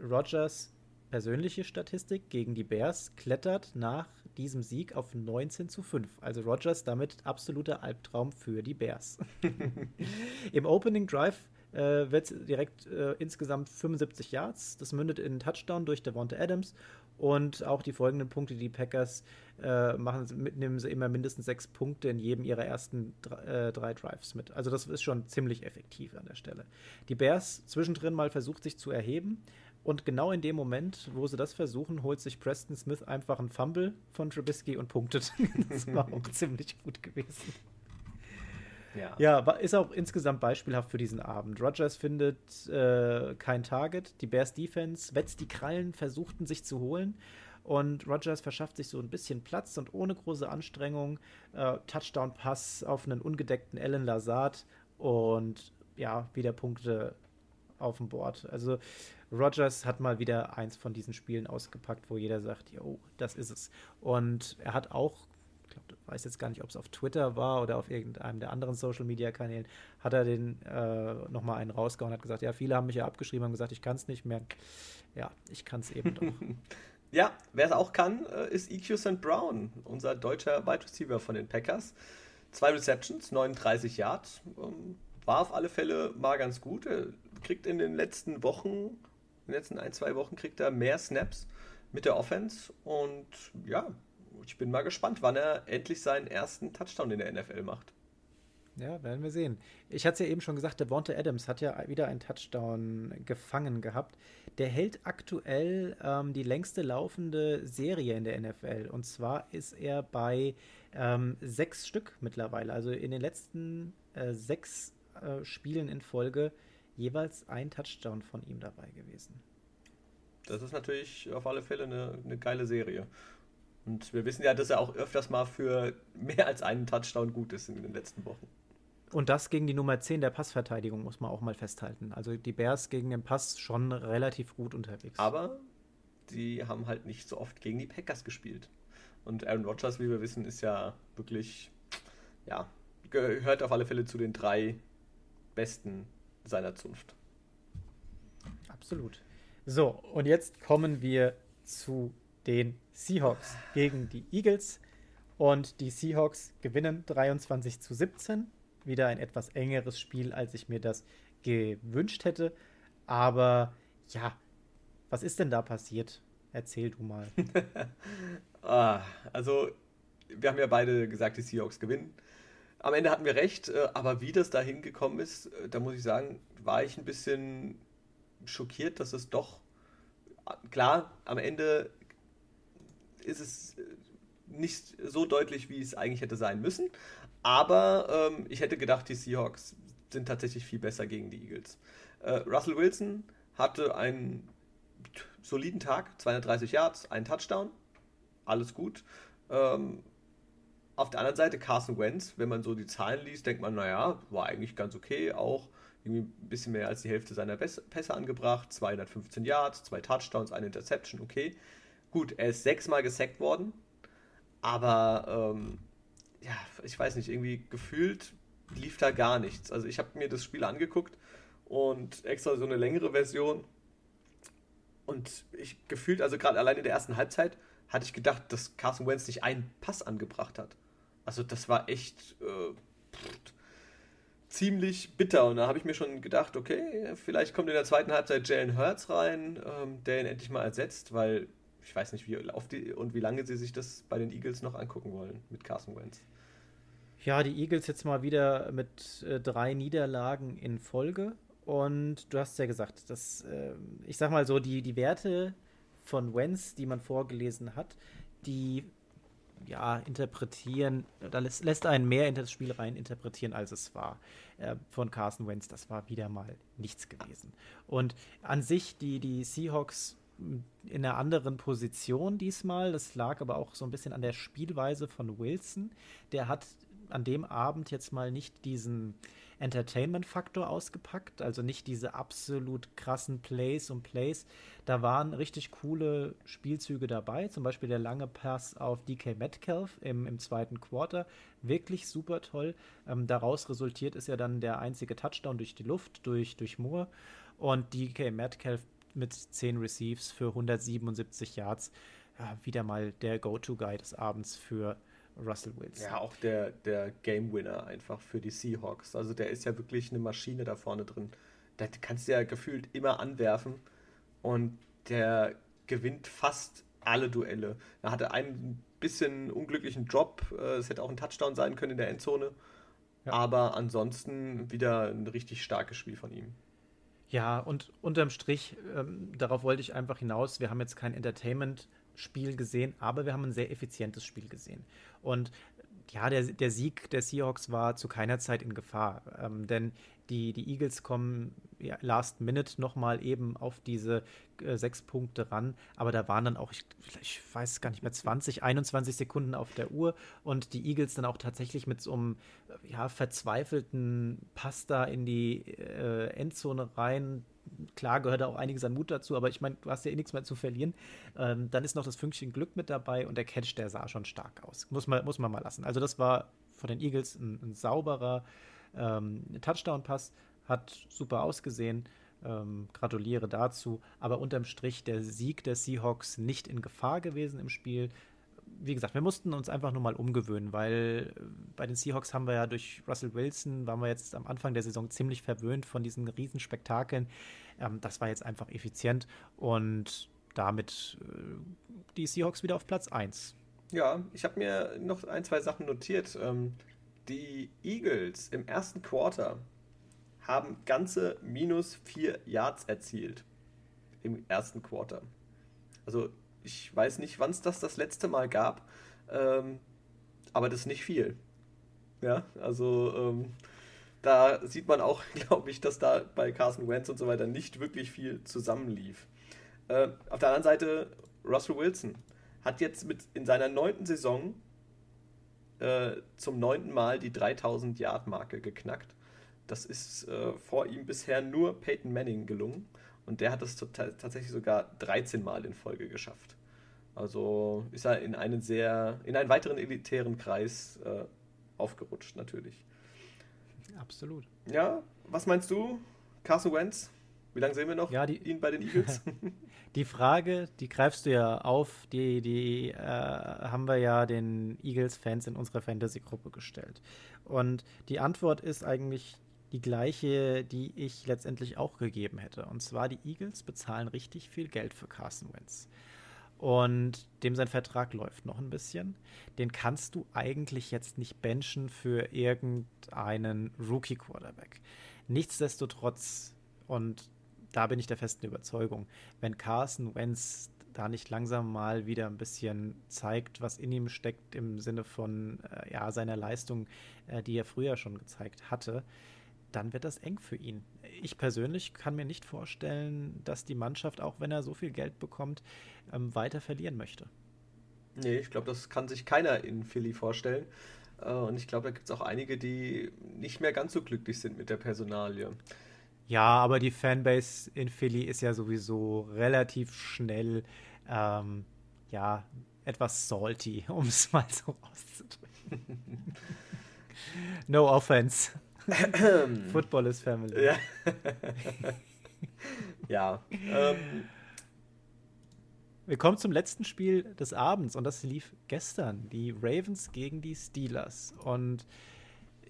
Rogers persönliche Statistik gegen die Bears klettert nach diesem Sieg auf 19 zu 5. Also Rogers damit absoluter Albtraum für die Bears. Im Opening Drive äh, wird direkt äh, insgesamt 75 Yards. Das mündet in Touchdown durch Devonta Adams. Und auch die folgenden Punkte, die Packers äh, machen, mitnehmen sie immer mindestens sechs Punkte in jedem ihrer ersten drei, äh, drei, Drives mit. Also das ist schon ziemlich effektiv an der Stelle. Die Bears zwischendrin mal versucht sich zu erheben. Und genau in dem Moment, wo sie das versuchen, holt sich Preston Smith einfach einen Fumble von Trubisky und punktet. das war auch ziemlich gut gewesen. Ja. ja, ist auch insgesamt beispielhaft für diesen Abend. Rogers findet äh, kein Target. Die Bears Defense wetzt die Krallen, versuchten sich zu holen. Und Rogers verschafft sich so ein bisschen Platz und ohne große Anstrengung äh, Touchdown-Pass auf einen ungedeckten Alan Lazard und ja, wieder Punkte auf dem Board. Also Rogers hat mal wieder eins von diesen Spielen ausgepackt, wo jeder sagt, jo, das ist es. Und er hat auch glaube, weiß jetzt gar nicht, ob es auf Twitter war oder auf irgendeinem der anderen Social Media Kanälen, hat er den äh, nochmal einen rausgehauen und hat gesagt, ja, viele haben mich ja abgeschrieben und gesagt, ich kann es nicht mehr. Ja, ich kann es eben doch. ja, wer es auch kann, äh, ist EQ St. Brown, unser deutscher Wide Receiver von den Packers. Zwei Receptions, 39 Yards. Ähm, war auf alle Fälle mal ganz gut. Er kriegt in den letzten Wochen, in den letzten ein, zwei Wochen, kriegt er mehr Snaps mit der Offense und ja, ich bin mal gespannt, wann er endlich seinen ersten Touchdown in der NFL macht. Ja, werden wir sehen. Ich hatte es ja eben schon gesagt, der Devonta Adams hat ja wieder einen Touchdown gefangen gehabt. Der hält aktuell ähm, die längste laufende Serie in der NFL. Und zwar ist er bei ähm, sechs Stück mittlerweile. Also in den letzten äh, sechs äh, Spielen in Folge jeweils ein Touchdown von ihm dabei gewesen. Das ist natürlich auf alle Fälle eine, eine geile Serie. Und wir wissen ja, dass er auch öfters mal für mehr als einen Touchdown gut ist in den letzten Wochen. Und das gegen die Nummer 10 der Passverteidigung muss man auch mal festhalten. Also die Bears gegen den Pass schon relativ gut unterwegs. Aber die haben halt nicht so oft gegen die Packers gespielt. Und Aaron Rodgers, wie wir wissen, ist ja wirklich, ja, gehört auf alle Fälle zu den drei besten seiner Zunft. Absolut. So, und jetzt kommen wir zu den Seahawks gegen die Eagles. Und die Seahawks gewinnen 23 zu 17. Wieder ein etwas engeres Spiel, als ich mir das gewünscht hätte. Aber ja, was ist denn da passiert? Erzähl du mal. ah, also, wir haben ja beide gesagt, die Seahawks gewinnen. Am Ende hatten wir recht, äh, aber wie das da hingekommen ist, äh, da muss ich sagen, war ich ein bisschen schockiert, dass es doch klar, am Ende ist es äh, nicht so deutlich, wie es eigentlich hätte sein müssen. Aber ähm, ich hätte gedacht, die Seahawks sind tatsächlich viel besser gegen die Eagles. Äh, Russell Wilson hatte einen soliden Tag, 230 Yards, einen Touchdown, alles gut. Ähm, auf der anderen Seite Carson Wentz, wenn man so die Zahlen liest, denkt man, naja, war eigentlich ganz okay, auch irgendwie ein bisschen mehr als die Hälfte seiner Pässe angebracht, 215 Yards, zwei Touchdowns, eine Interception, okay. Gut, er ist sechsmal gesackt worden, aber ähm, ja, ich weiß nicht, irgendwie gefühlt lief da gar nichts. Also ich habe mir das Spiel angeguckt und extra so eine längere Version und ich gefühlt, also gerade allein in der ersten Halbzeit, hatte ich gedacht, dass Carson Wentz nicht einen Pass angebracht hat. Also das war echt äh, ziemlich bitter. Und da habe ich mir schon gedacht, okay, vielleicht kommt in der zweiten Halbzeit Jalen Hurts rein, ähm, der ihn endlich mal ersetzt, weil ich weiß nicht, wie oft und wie lange sie sich das bei den Eagles noch angucken wollen mit Carson Wentz. Ja, die Eagles jetzt mal wieder mit äh, drei Niederlagen in Folge. Und du hast ja gesagt, dass, äh, ich sag mal so, die, die Werte von Wentz, die man vorgelesen hat, die ja, interpretieren, da lässt, lässt einen mehr in das Spiel rein interpretieren, als es war. Äh, von Carson Wentz, das war wieder mal nichts gewesen. Und an sich, die, die Seahawks in einer anderen Position diesmal. Das lag aber auch so ein bisschen an der Spielweise von Wilson. Der hat an dem Abend jetzt mal nicht diesen Entertainment-Faktor ausgepackt, also nicht diese absolut krassen Plays und Plays. Da waren richtig coole Spielzüge dabei, zum Beispiel der lange Pass auf DK Metcalf im, im zweiten Quarter. Wirklich super toll. Ähm, daraus resultiert ist ja dann der einzige Touchdown durch die Luft, durch, durch Moore. Und DK Metcalf mit 10 Receives für 177 Yards. Ja, wieder mal der Go-To-Guy des Abends für Russell Wilson. Ja, auch der, der Game Winner einfach für die Seahawks. Also der ist ja wirklich eine Maschine da vorne drin. da kannst du ja gefühlt immer anwerfen und der gewinnt fast alle Duelle. Da hatte einen bisschen unglücklichen Drop, äh, es hätte auch ein Touchdown sein können in der Endzone, ja. aber ansonsten wieder ein richtig starkes Spiel von ihm. Ja, und unterm Strich, ähm, darauf wollte ich einfach hinaus, wir haben jetzt kein Entertainment-Spiel gesehen, aber wir haben ein sehr effizientes Spiel gesehen. Und ja, der, der Sieg der Seahawks war zu keiner Zeit in Gefahr, ähm, denn die, die Eagles kommen ja, last minute nochmal eben auf diese äh, sechs Punkte ran, aber da waren dann auch, ich, ich, weiß gar nicht mehr, 20, 21 Sekunden auf der Uhr und die Eagles dann auch tatsächlich mit so einem ja, verzweifelten Pass da in die äh, Endzone rein. Klar gehört auch einiges an Mut dazu, aber ich meine, du hast ja eh nichts mehr zu verlieren. Ähm, dann ist noch das Fünkchen Glück mit dabei und der Catch, der sah schon stark aus. Muss man, muss man mal lassen. Also, das war von den Eagles ein, ein sauberer ähm, Touchdown-Pass hat super ausgesehen. Ähm, gratuliere dazu. Aber unterm Strich der Sieg der Seahawks nicht in Gefahr gewesen im Spiel. Wie gesagt, wir mussten uns einfach nur mal umgewöhnen, weil äh, bei den Seahawks haben wir ja durch Russell Wilson, waren wir jetzt am Anfang der Saison ziemlich verwöhnt von diesen Riesenspektakeln. Ähm, das war jetzt einfach effizient und damit äh, die Seahawks wieder auf Platz 1. Ja, ich habe mir noch ein, zwei Sachen notiert. Ähm, die Eagles im ersten Quarter haben ganze minus vier Yards erzielt im ersten Quarter. Also ich weiß nicht, wann es das das letzte Mal gab, ähm, aber das ist nicht viel. Ja, also ähm, da sieht man auch, glaube ich, dass da bei Carson Wentz und so weiter nicht wirklich viel zusammenlief. Äh, auf der anderen Seite, Russell Wilson hat jetzt mit in seiner neunten Saison äh, zum neunten Mal die 3000 Yard Marke geknackt. Das ist äh, vor ihm bisher nur Peyton Manning gelungen und der hat es tatsächlich sogar 13 Mal in Folge geschafft. Also ist er in einen sehr, in einen weiteren elitären Kreis äh, aufgerutscht, natürlich. Absolut. Ja, was meinst du, Carson Wentz? Wie lange sehen wir noch ja, die, ihn bei den Eagles? die Frage, die greifst du ja auf, die, die äh, haben wir ja den Eagles-Fans in unserer Fantasy-Gruppe gestellt. Und die Antwort ist eigentlich die gleiche, die ich letztendlich auch gegeben hätte. Und zwar, die Eagles bezahlen richtig viel Geld für Carson Wentz. Und dem sein Vertrag läuft noch ein bisschen. Den kannst du eigentlich jetzt nicht benchen für irgendeinen Rookie-Quarterback. Nichtsdestotrotz, und da bin ich der festen Überzeugung, wenn Carson Wentz da nicht langsam mal wieder ein bisschen zeigt, was in ihm steckt im Sinne von äh, ja, seiner Leistung, äh, die er früher schon gezeigt hatte, dann wird das eng für ihn. Ich persönlich kann mir nicht vorstellen, dass die Mannschaft, auch wenn er so viel Geld bekommt, ähm, weiter verlieren möchte. Nee, ich glaube, das kann sich keiner in Philly vorstellen. Äh, und ich glaube, da gibt es auch einige, die nicht mehr ganz so glücklich sind mit der Personalie. Ja, aber die Fanbase in Philly ist ja sowieso relativ schnell, ähm, ja, etwas salty, um es mal so auszudrücken. no offense. Football is family. Ja. ja. Ähm. Wir kommen zum letzten Spiel des Abends und das lief gestern. Die Ravens gegen die Steelers. Und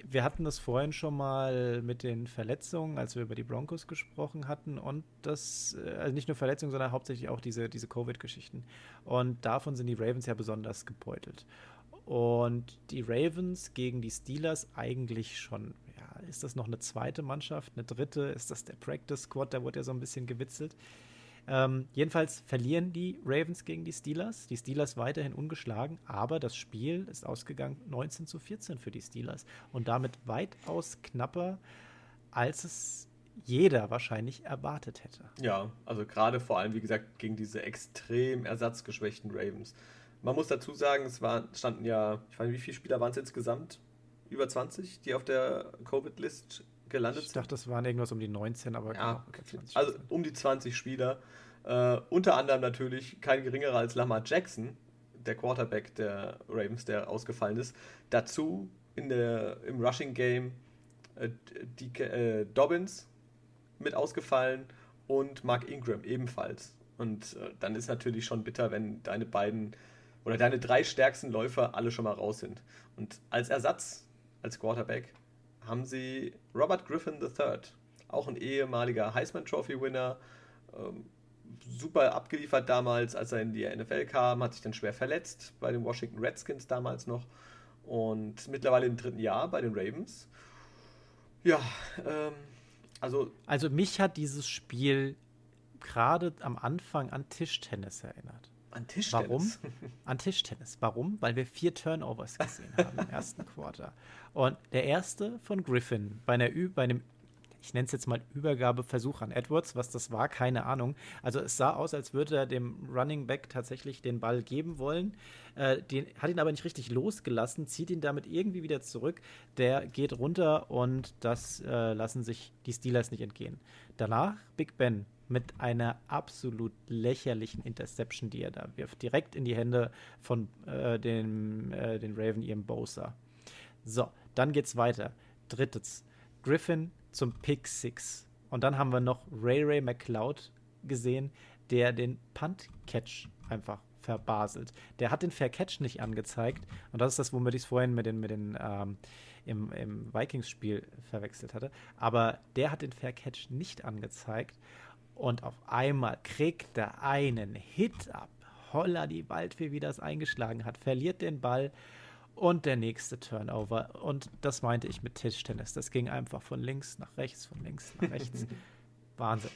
wir hatten das vorhin schon mal mit den Verletzungen, als wir über die Broncos gesprochen hatten und das, äh, also nicht nur Verletzungen, sondern hauptsächlich auch diese, diese Covid-Geschichten. Und davon sind die Ravens ja besonders gebeutelt. Und die Ravens gegen die Steelers eigentlich schon, ja, ist das noch eine zweite Mannschaft, eine dritte? Ist das der Practice Squad? Da wurde ja so ein bisschen gewitzelt. Ähm, jedenfalls verlieren die Ravens gegen die Steelers. Die Steelers weiterhin ungeschlagen, aber das Spiel ist ausgegangen 19 zu 14 für die Steelers und damit weitaus knapper, als es jeder wahrscheinlich erwartet hätte. Ja, also gerade vor allem, wie gesagt, gegen diese extrem ersatzgeschwächten Ravens. Man muss dazu sagen, es war, standen ja, ich weiß nicht, wie viele Spieler waren es insgesamt? Über 20, die auf der Covid-List gelandet sind. Ich dachte, das waren irgendwas um die 19, aber ja, genau, also um die 20 Spieler. Äh, unter anderem natürlich kein geringerer als Lamar Jackson, der Quarterback der Ravens, der ausgefallen ist. Dazu in der, im Rushing Game äh, die, äh, Dobbins mit ausgefallen und Mark Ingram ebenfalls. Und äh, dann ist natürlich schon bitter, wenn deine beiden oder deine drei stärksten Läufer alle schon mal raus sind. Und als Ersatz, als Quarterback, haben sie Robert Griffin III auch ein ehemaliger Heisman Trophy Winner. Ähm, super abgeliefert damals, als er in die NFL kam, hat sich dann schwer verletzt bei den Washington Redskins damals noch und mittlerweile im dritten Jahr bei den Ravens. Ja, ähm, also. Also mich hat dieses Spiel gerade am Anfang an Tischtennis erinnert. An Tischtennis? Warum? An Tischtennis. Warum? Weil wir vier Turnovers gesehen haben im ersten Quarter. Und der erste von Griffin bei, einer, bei einem ich nenne es jetzt mal Übergabeversuch an Edwards, was das war, keine Ahnung. Also es sah aus, als würde er dem Running Back tatsächlich den Ball geben wollen. Äh, den, hat ihn aber nicht richtig losgelassen, zieht ihn damit irgendwie wieder zurück. Der geht runter und das äh, lassen sich die Steelers nicht entgehen. Danach Big Ben mit einer absolut lächerlichen Interception, die er da wirft. Direkt in die Hände von äh, den, äh, den Raven, ihrem Bowser. So, dann geht's weiter. Drittens, Griffin zum Pick Six. Und dann haben wir noch Ray Ray McLeod gesehen, der den Punt-Catch einfach verbaselt. Der hat den Fair Catch nicht angezeigt. Und das ist das, womit ich es vorhin mit den, mit den ähm, im, im Vikings-Spiel verwechselt hatte. Aber der hat den Fair Catch nicht angezeigt. Und auf einmal kriegt er einen Hit ab. Holla die Waldfee, wie das eingeschlagen hat. Verliert den Ball und der nächste Turnover. Und das meinte ich mit Tischtennis. Das ging einfach von links nach rechts, von links nach rechts. Wahnsinn.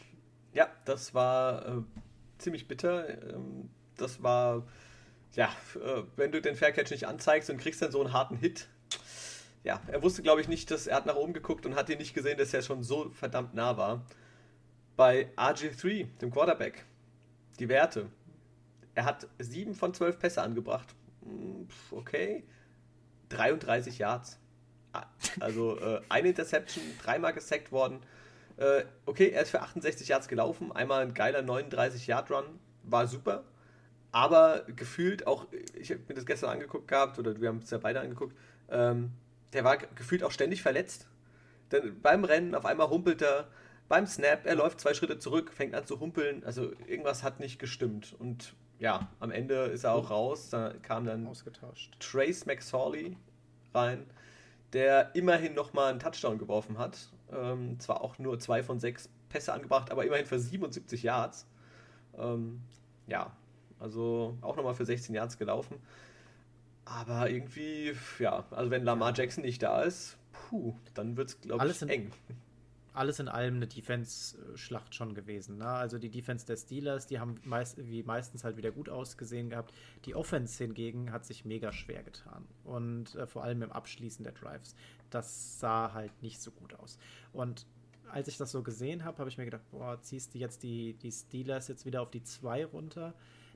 Ja, das war äh, ziemlich bitter. Ähm, das war, ja, äh, wenn du den Faircatch nicht anzeigst und kriegst dann so einen harten Hit. Ja, er wusste, glaube ich, nicht, dass er hat nach oben geguckt und hat ihn nicht gesehen, dass er schon so verdammt nah war. Bei RG3, dem Quarterback, die Werte. Er hat sieben von zwölf Pässe angebracht. Hm, okay 33 Yards. Ah, also äh, eine Interception, dreimal gesackt worden. Äh, okay, er ist für 68 Yards gelaufen. Einmal ein geiler 39-Yard-Run. War super. Aber gefühlt auch, ich habe mir das gestern angeguckt gehabt, oder wir haben es ja beide angeguckt, ähm, der war gefühlt auch ständig verletzt. Denn beim Rennen auf einmal humpelt er, beim Snap, er läuft zwei Schritte zurück, fängt an zu humpeln. Also irgendwas hat nicht gestimmt. Und ja, am Ende ist er auch raus. Da kam dann Ausgetauscht. Trace McSorley rein, der immerhin nochmal einen Touchdown geworfen hat. Ähm, zwar auch nur zwei von sechs Pässe angebracht, aber immerhin für 77 Yards. Ähm, ja, also auch nochmal für 16 Yards gelaufen. Aber irgendwie, ja, also wenn Lamar Jackson nicht da ist, puh, dann wird es, glaube ich, eng alles in allem eine Defense-Schlacht schon gewesen. Ne? Also die Defense der Steelers, die haben meist, wie meistens halt wieder gut ausgesehen gehabt. Die Offense hingegen hat sich mega schwer getan. Und äh, vor allem im Abschließen der Drives. Das sah halt nicht so gut aus. Und als ich das so gesehen habe, habe ich mir gedacht, boah, ziehst du jetzt die, die Steelers jetzt wieder auf die 2 runter?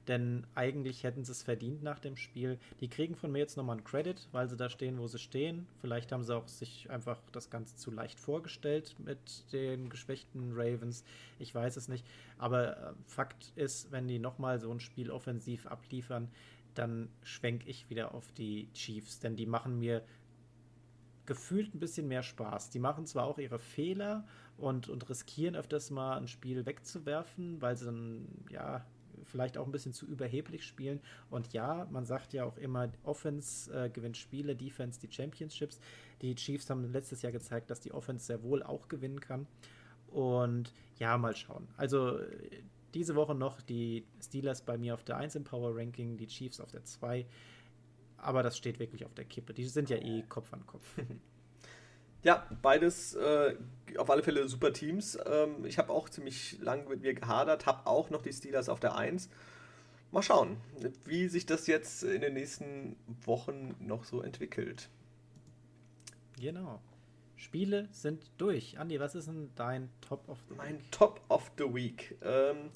Denn eigentlich hätten sie es verdient nach dem Spiel. Die kriegen von mir jetzt nochmal einen Credit, weil sie da stehen, wo sie stehen. Vielleicht haben sie auch sich einfach das Ganze zu leicht vorgestellt mit den geschwächten Ravens. Ich weiß es nicht. Aber äh, Fakt ist, wenn die nochmal so ein Spiel offensiv abliefern, dann schwenke ich wieder auf die Chiefs, denn die machen mir gefühlt ein bisschen mehr Spaß. Die machen zwar auch ihre Fehler und, und riskieren öfters mal ein Spiel wegzuwerfen, weil sie dann, ja, vielleicht auch ein bisschen zu überheblich spielen. Und ja, man sagt ja auch immer, Offense äh, gewinnt Spiele, Defense die Championships. Die Chiefs haben letztes Jahr gezeigt, dass die Offense sehr wohl auch gewinnen kann. Und ja, mal schauen. Also diese Woche noch die Steelers bei mir auf der 1 im Power Ranking, die Chiefs auf der 2. Aber das steht wirklich auf der Kippe. Die sind ja eh Kopf an Kopf. Ja, beides äh, auf alle Fälle super Teams. Ähm, ich habe auch ziemlich lang mit mir gehadert, habe auch noch die Steelers auf der 1. Mal schauen, wie sich das jetzt in den nächsten Wochen noch so entwickelt. Genau. Spiele sind durch. Andi, was ist denn dein Top of the mein Week? Mein Top of the Week. Ähm,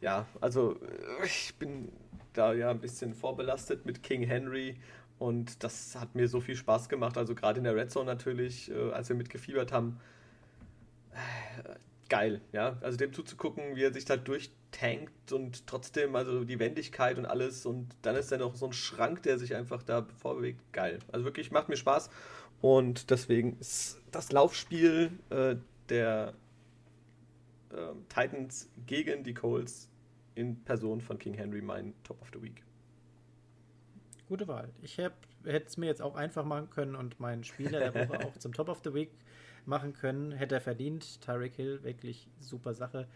ja, also äh, ich bin da ja ein bisschen vorbelastet mit King Henry und das hat mir so viel Spaß gemacht. Also gerade in der Red Zone natürlich, äh, als wir mitgefiebert haben. Äh, geil, ja. Also dem zuzugucken, wie er sich da durchtankt und trotzdem, also die Wendigkeit und alles. Und dann ist da noch so ein Schrank, der sich einfach da vorbewegt. Geil. Also wirklich macht mir Spaß. Und deswegen ist das Laufspiel äh, der ähm, Titans gegen die Colts in Person von King Henry mein Top of the Week. Gute Wahl. Ich hätte es mir jetzt auch einfach machen können und meinen Spieler der Woche auch zum Top of the Week machen können. Hätte er verdient. Tyreek Hill, wirklich super Sache.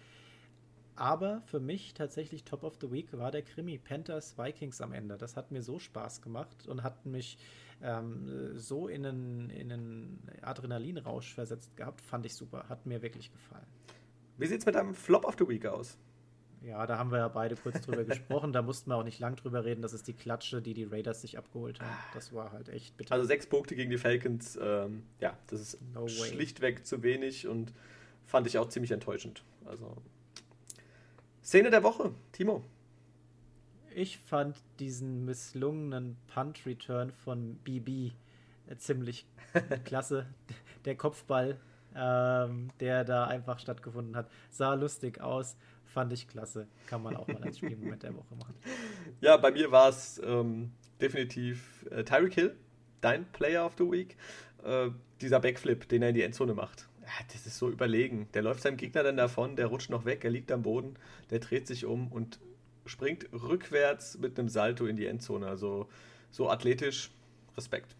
Aber für mich tatsächlich Top of the Week war der Krimi Panthers Vikings am Ende. Das hat mir so Spaß gemacht und hat mich ähm, so in einen, in einen Adrenalinrausch versetzt gehabt. Fand ich super. Hat mir wirklich gefallen. Wie sieht es mit einem Flop of the Week aus? Ja, da haben wir ja beide kurz drüber gesprochen. Da mussten wir auch nicht lang drüber reden. Das ist die Klatsche, die die Raiders sich abgeholt haben. Das war halt echt bitter. Also sechs Punkte gegen die Falcons. Ähm, ja, das ist no schlichtweg zu wenig und fand ich auch ziemlich enttäuschend. Also Szene der Woche, Timo. Ich fand diesen misslungenen Punt-Return von BB äh, ziemlich klasse. Der Kopfball, ähm, der da einfach stattgefunden hat, sah lustig aus. Fand ich klasse. Kann man auch mal als Spielmoment der Woche machen. Ja, bei mir war es ähm, definitiv äh, Tyreek Hill, dein Player of the Week. Äh, dieser Backflip, den er in die Endzone macht. Ja, das ist so überlegen. Der läuft seinem Gegner dann davon, der rutscht noch weg, er liegt am Boden, der dreht sich um und springt rückwärts mit einem Salto in die Endzone. Also so athletisch. Respekt.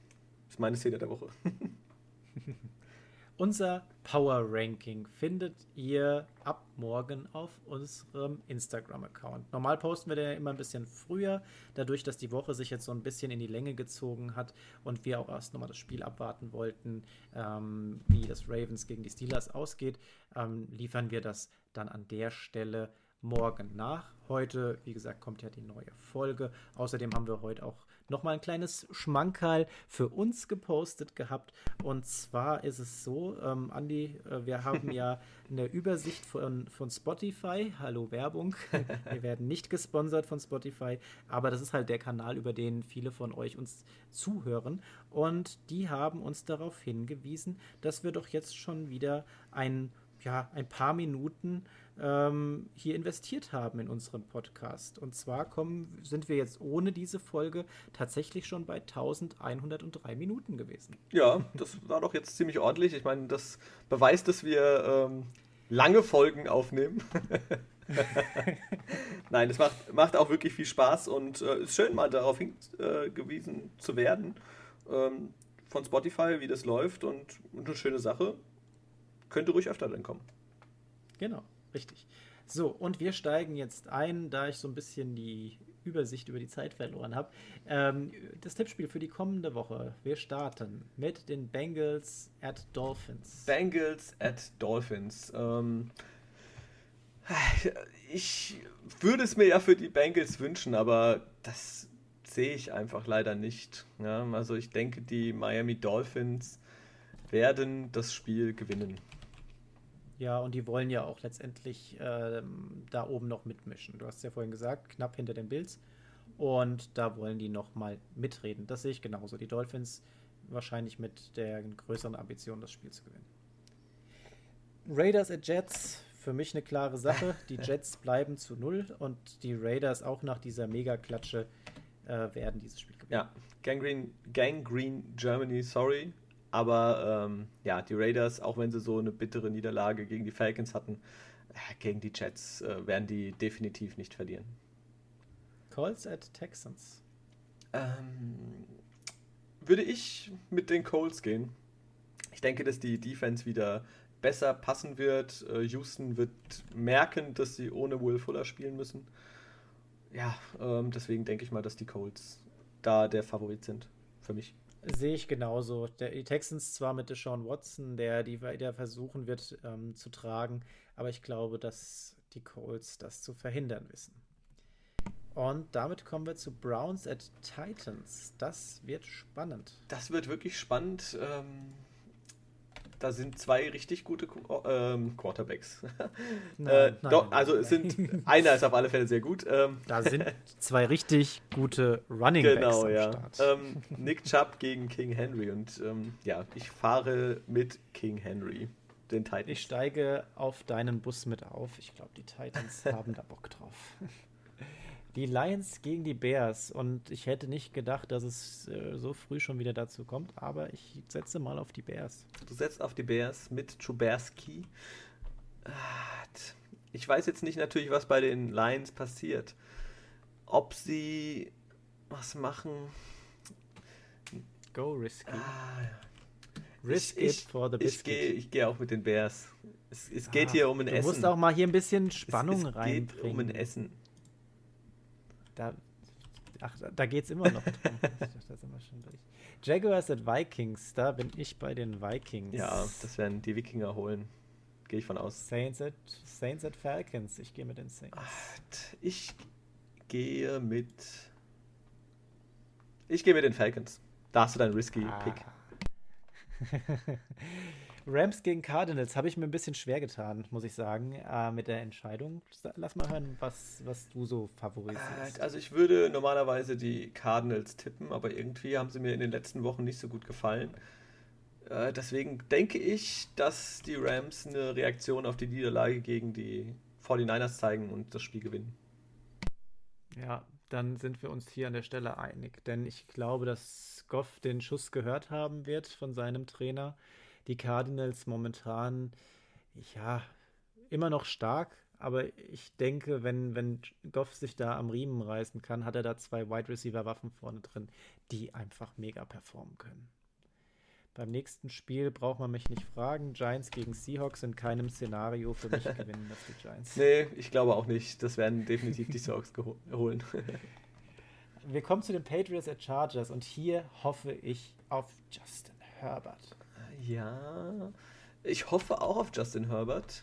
Das ist meine Szene der Woche. Unser Power Ranking findet ihr ab morgen auf unserem Instagram-Account. Normal posten wir den ja immer ein bisschen früher, dadurch, dass die Woche sich jetzt so ein bisschen in die Länge gezogen hat und wir auch erst nochmal das Spiel abwarten wollten, ähm, wie das Ravens gegen die Steelers ausgeht, ähm, liefern wir das dann an der Stelle morgen nach. Heute, wie gesagt, kommt ja die neue Folge. Außerdem haben wir heute auch nochmal ein kleines Schmankerl für uns gepostet gehabt. Und zwar ist es so, ähm, Andi, äh, wir haben ja eine Übersicht von, von Spotify. Hallo Werbung. Wir werden nicht gesponsert von Spotify, aber das ist halt der Kanal, über den viele von euch uns zuhören. Und die haben uns darauf hingewiesen, dass wir doch jetzt schon wieder ein, ja, ein paar Minuten ähm, hier investiert haben in unseren Podcast. Und zwar kommen, sind wir jetzt ohne diese Folge tatsächlich schon bei 1103 Minuten gewesen. Ja, das war doch jetzt ziemlich ordentlich. Ich meine, das beweist, dass wir ähm, lange Folgen aufnehmen. Nein, es macht, macht auch wirklich viel Spaß und äh, ist schön, mal darauf hingewiesen äh, zu werden ähm, von Spotify, wie das läuft und, und eine schöne Sache. Könnte ruhig öfter dann kommen. Genau. Richtig. So, und wir steigen jetzt ein, da ich so ein bisschen die Übersicht über die Zeit verloren habe. Ähm, das Tippspiel für die kommende Woche. Wir starten mit den Bengals at Dolphins. Bengals at Dolphins. Ähm, ich würde es mir ja für die Bengals wünschen, aber das sehe ich einfach leider nicht. Ja, also ich denke, die Miami Dolphins werden das Spiel gewinnen. Ja, und die wollen ja auch letztendlich äh, da oben noch mitmischen. Du hast es ja vorhin gesagt, knapp hinter den Bills. Und da wollen die noch mal mitreden. Das sehe ich genauso. Die Dolphins wahrscheinlich mit der größeren Ambition, das Spiel zu gewinnen. Raiders at Jets, für mich eine klare Sache. Die Jets bleiben zu null und die Raiders auch nach dieser Mega-Klatsche äh, werden dieses Spiel gewinnen. Ja, Gangrene, Gangrene Germany, sorry. Aber ähm, ja, die Raiders, auch wenn sie so eine bittere Niederlage gegen die Falcons hatten, äh, gegen die Jets äh, werden die definitiv nicht verlieren. Colts at Texans. Ähm, würde ich mit den Colts gehen. Ich denke, dass die Defense wieder besser passen wird. Äh, Houston wird merken, dass sie ohne Will Fuller spielen müssen. Ja, ähm, deswegen denke ich mal, dass die Colts da der Favorit sind. Für mich. Sehe ich genauso. Der, die Texans zwar mit Deshaun Watson, der die wieder versuchen wird ähm, zu tragen, aber ich glaube, dass die Colts das zu verhindern wissen. Und damit kommen wir zu Browns at Titans. Das wird spannend. Das wird wirklich spannend. Ähm, da sind zwei richtig gute ähm, Quarterbacks. Nein, äh, nein, doch, also es sind einer ist auf alle Fälle sehr gut. Ähm, da sind zwei richtig gute Running Backs genau, am ja. Start. Ähm, Nick Chubb gegen King Henry und ähm, ja, ich fahre mit King Henry. Den Titans. Ich steige auf deinen Bus mit auf. Ich glaube, die Titans haben da Bock drauf. Die Lions gegen die Bears. Und ich hätte nicht gedacht, dass es äh, so früh schon wieder dazu kommt, aber ich setze mal auf die Bears. Du setzt auf die Bears mit. Ah, ich weiß jetzt nicht natürlich, was bei den Lions passiert. Ob sie was machen. Go risky. Ah, Risk ich, it for the biscuit. Ich gehe ich geh auch mit den Bears. Es, es ah, geht hier um ein du Essen. Du musst auch mal hier ein bisschen Spannung es, es reinbringen. Es geht um ein Essen. Da, ach, da geht es immer noch drum. Jaguars at Vikings, da bin ich bei den Vikings. Ja, das werden die Wikinger holen. Gehe ich von aus. Saints at, Saints at Falcons. Ich gehe mit den Saints. Ich gehe mit. Ich gehe mit den Falcons. Da hast du deinen risky ah. Pick. Rams gegen Cardinals habe ich mir ein bisschen schwer getan, muss ich sagen, äh, mit der Entscheidung. Lass mal hören, was, was du so favorisierst. Äh, also ich würde normalerweise die Cardinals tippen, aber irgendwie haben sie mir in den letzten Wochen nicht so gut gefallen. Äh, deswegen denke ich, dass die Rams eine Reaktion auf die Niederlage gegen die 49ers zeigen und das Spiel gewinnen. Ja, dann sind wir uns hier an der Stelle einig, denn ich glaube, dass Goff den Schuss gehört haben wird von seinem Trainer die Cardinals momentan, ja, immer noch stark, aber ich denke, wenn, wenn Goff sich da am Riemen reißen kann, hat er da zwei Wide Receiver Waffen vorne drin, die einfach mega performen können. Beim nächsten Spiel braucht man mich nicht fragen. Giants gegen Seahawks in keinem Szenario für mich gewinnen das die Giants. Nee, ich glaube auch nicht. Das werden definitiv die Seahawks holen. Wir kommen zu den Patriots at Chargers und hier hoffe ich auf Justin Herbert. Ja, ich hoffe auch auf Justin Herbert.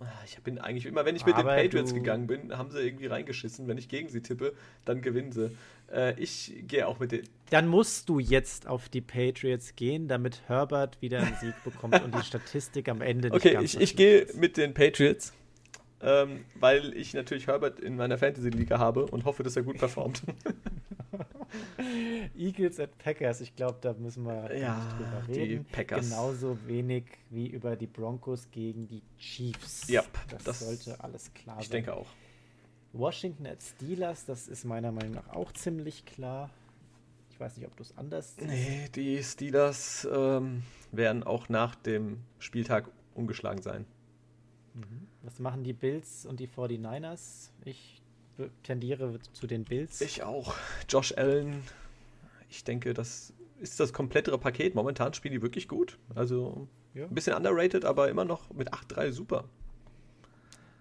Ah, ich bin eigentlich immer, wenn ich mit Aber den Patriots gegangen bin, haben sie irgendwie reingeschissen. Wenn ich gegen sie tippe, dann gewinnen sie. Äh, ich gehe auch mit den. Dann musst du jetzt auf die Patriots gehen, damit Herbert wieder einen Sieg bekommt und die Statistik am Ende nicht Okay, ich, ich gehe mit den Patriots ähm, weil ich natürlich Herbert in meiner Fantasy-Liga habe und hoffe, dass er gut performt. Eagles at Packers, ich glaube, da müssen wir ja, nicht drüber reden. Die Packers. Genauso wenig wie über die Broncos gegen die Chiefs. Ja, das, das sollte alles klar ich sein. Ich denke auch. Washington at Steelers, das ist meiner Meinung nach auch ziemlich klar. Ich weiß nicht, ob du es anders siehst. Nee, die Steelers ähm, werden auch nach dem Spieltag ungeschlagen sein. Mhm. Was machen die Bills und die 49ers? Ich tendiere zu den Bills. Ich auch. Josh Allen, ich denke, das ist das komplettere Paket. Momentan spielen die wirklich gut. Also ja. ein bisschen underrated, aber immer noch mit 8-3 super.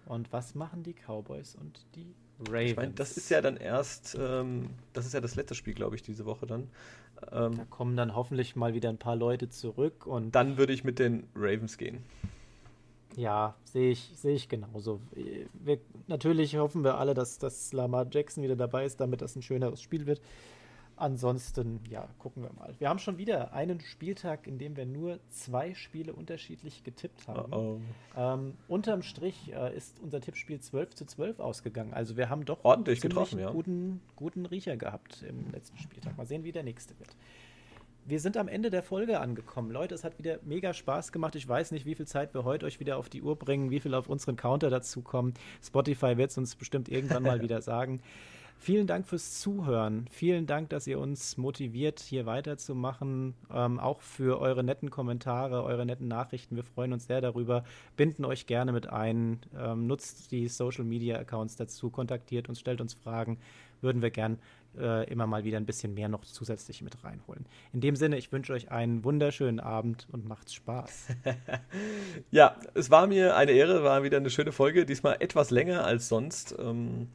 Und was machen die Cowboys und die Ravens? Ich meine, das ist ja dann erst, ähm, das ist ja das letzte Spiel, glaube ich, diese Woche dann. Ähm, da kommen dann hoffentlich mal wieder ein paar Leute zurück und. Dann würde ich mit den Ravens gehen. Ja, sehe ich, sehe ich genauso. Wir, natürlich hoffen wir alle, dass, dass Lamar Jackson wieder dabei ist, damit das ein schöneres Spiel wird. Ansonsten, ja, gucken wir mal. Wir haben schon wieder einen Spieltag, in dem wir nur zwei Spiele unterschiedlich getippt haben. Oh oh. Ähm, unterm Strich äh, ist unser Tippspiel 12 zu 12 ausgegangen. Also wir haben doch ordentlich getroffen, ja. guten, guten Riecher gehabt im letzten Spieltag. Mal sehen, wie der nächste wird wir sind am Ende der Folge angekommen. Leute, es hat wieder mega Spaß gemacht. Ich weiß nicht, wie viel Zeit wir heute euch wieder auf die Uhr bringen, wie viel auf unseren Counter dazukommen. Spotify wird es uns bestimmt irgendwann mal wieder sagen. Vielen Dank fürs Zuhören. Vielen Dank, dass ihr uns motiviert, hier weiterzumachen. Ähm, auch für eure netten Kommentare, eure netten Nachrichten. Wir freuen uns sehr darüber. Binden euch gerne mit ein. Ähm, nutzt die Social Media Accounts dazu. Kontaktiert uns, stellt uns Fragen. Würden wir gern äh, immer mal wieder ein bisschen mehr noch zusätzlich mit reinholen. In dem Sinne, ich wünsche euch einen wunderschönen Abend und macht's Spaß. ja, es war mir eine Ehre, war wieder eine schöne Folge, diesmal etwas länger als sonst. Ähm,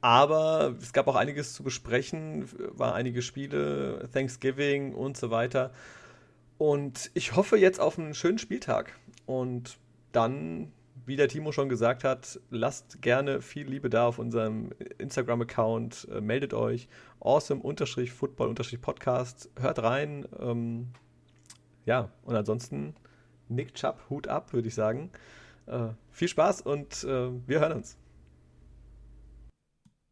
aber es gab auch einiges zu besprechen, war einige Spiele, Thanksgiving und so weiter. Und ich hoffe jetzt auf einen schönen Spieltag. Und dann wie der Timo schon gesagt hat, lasst gerne viel Liebe da auf unserem Instagram-Account. Äh, meldet euch. Awesome-Football-Podcast. Hört rein. Ähm, ja, und ansonsten Nick Chubb, Hut ab, würde ich sagen. Äh, viel Spaß und äh, wir hören uns.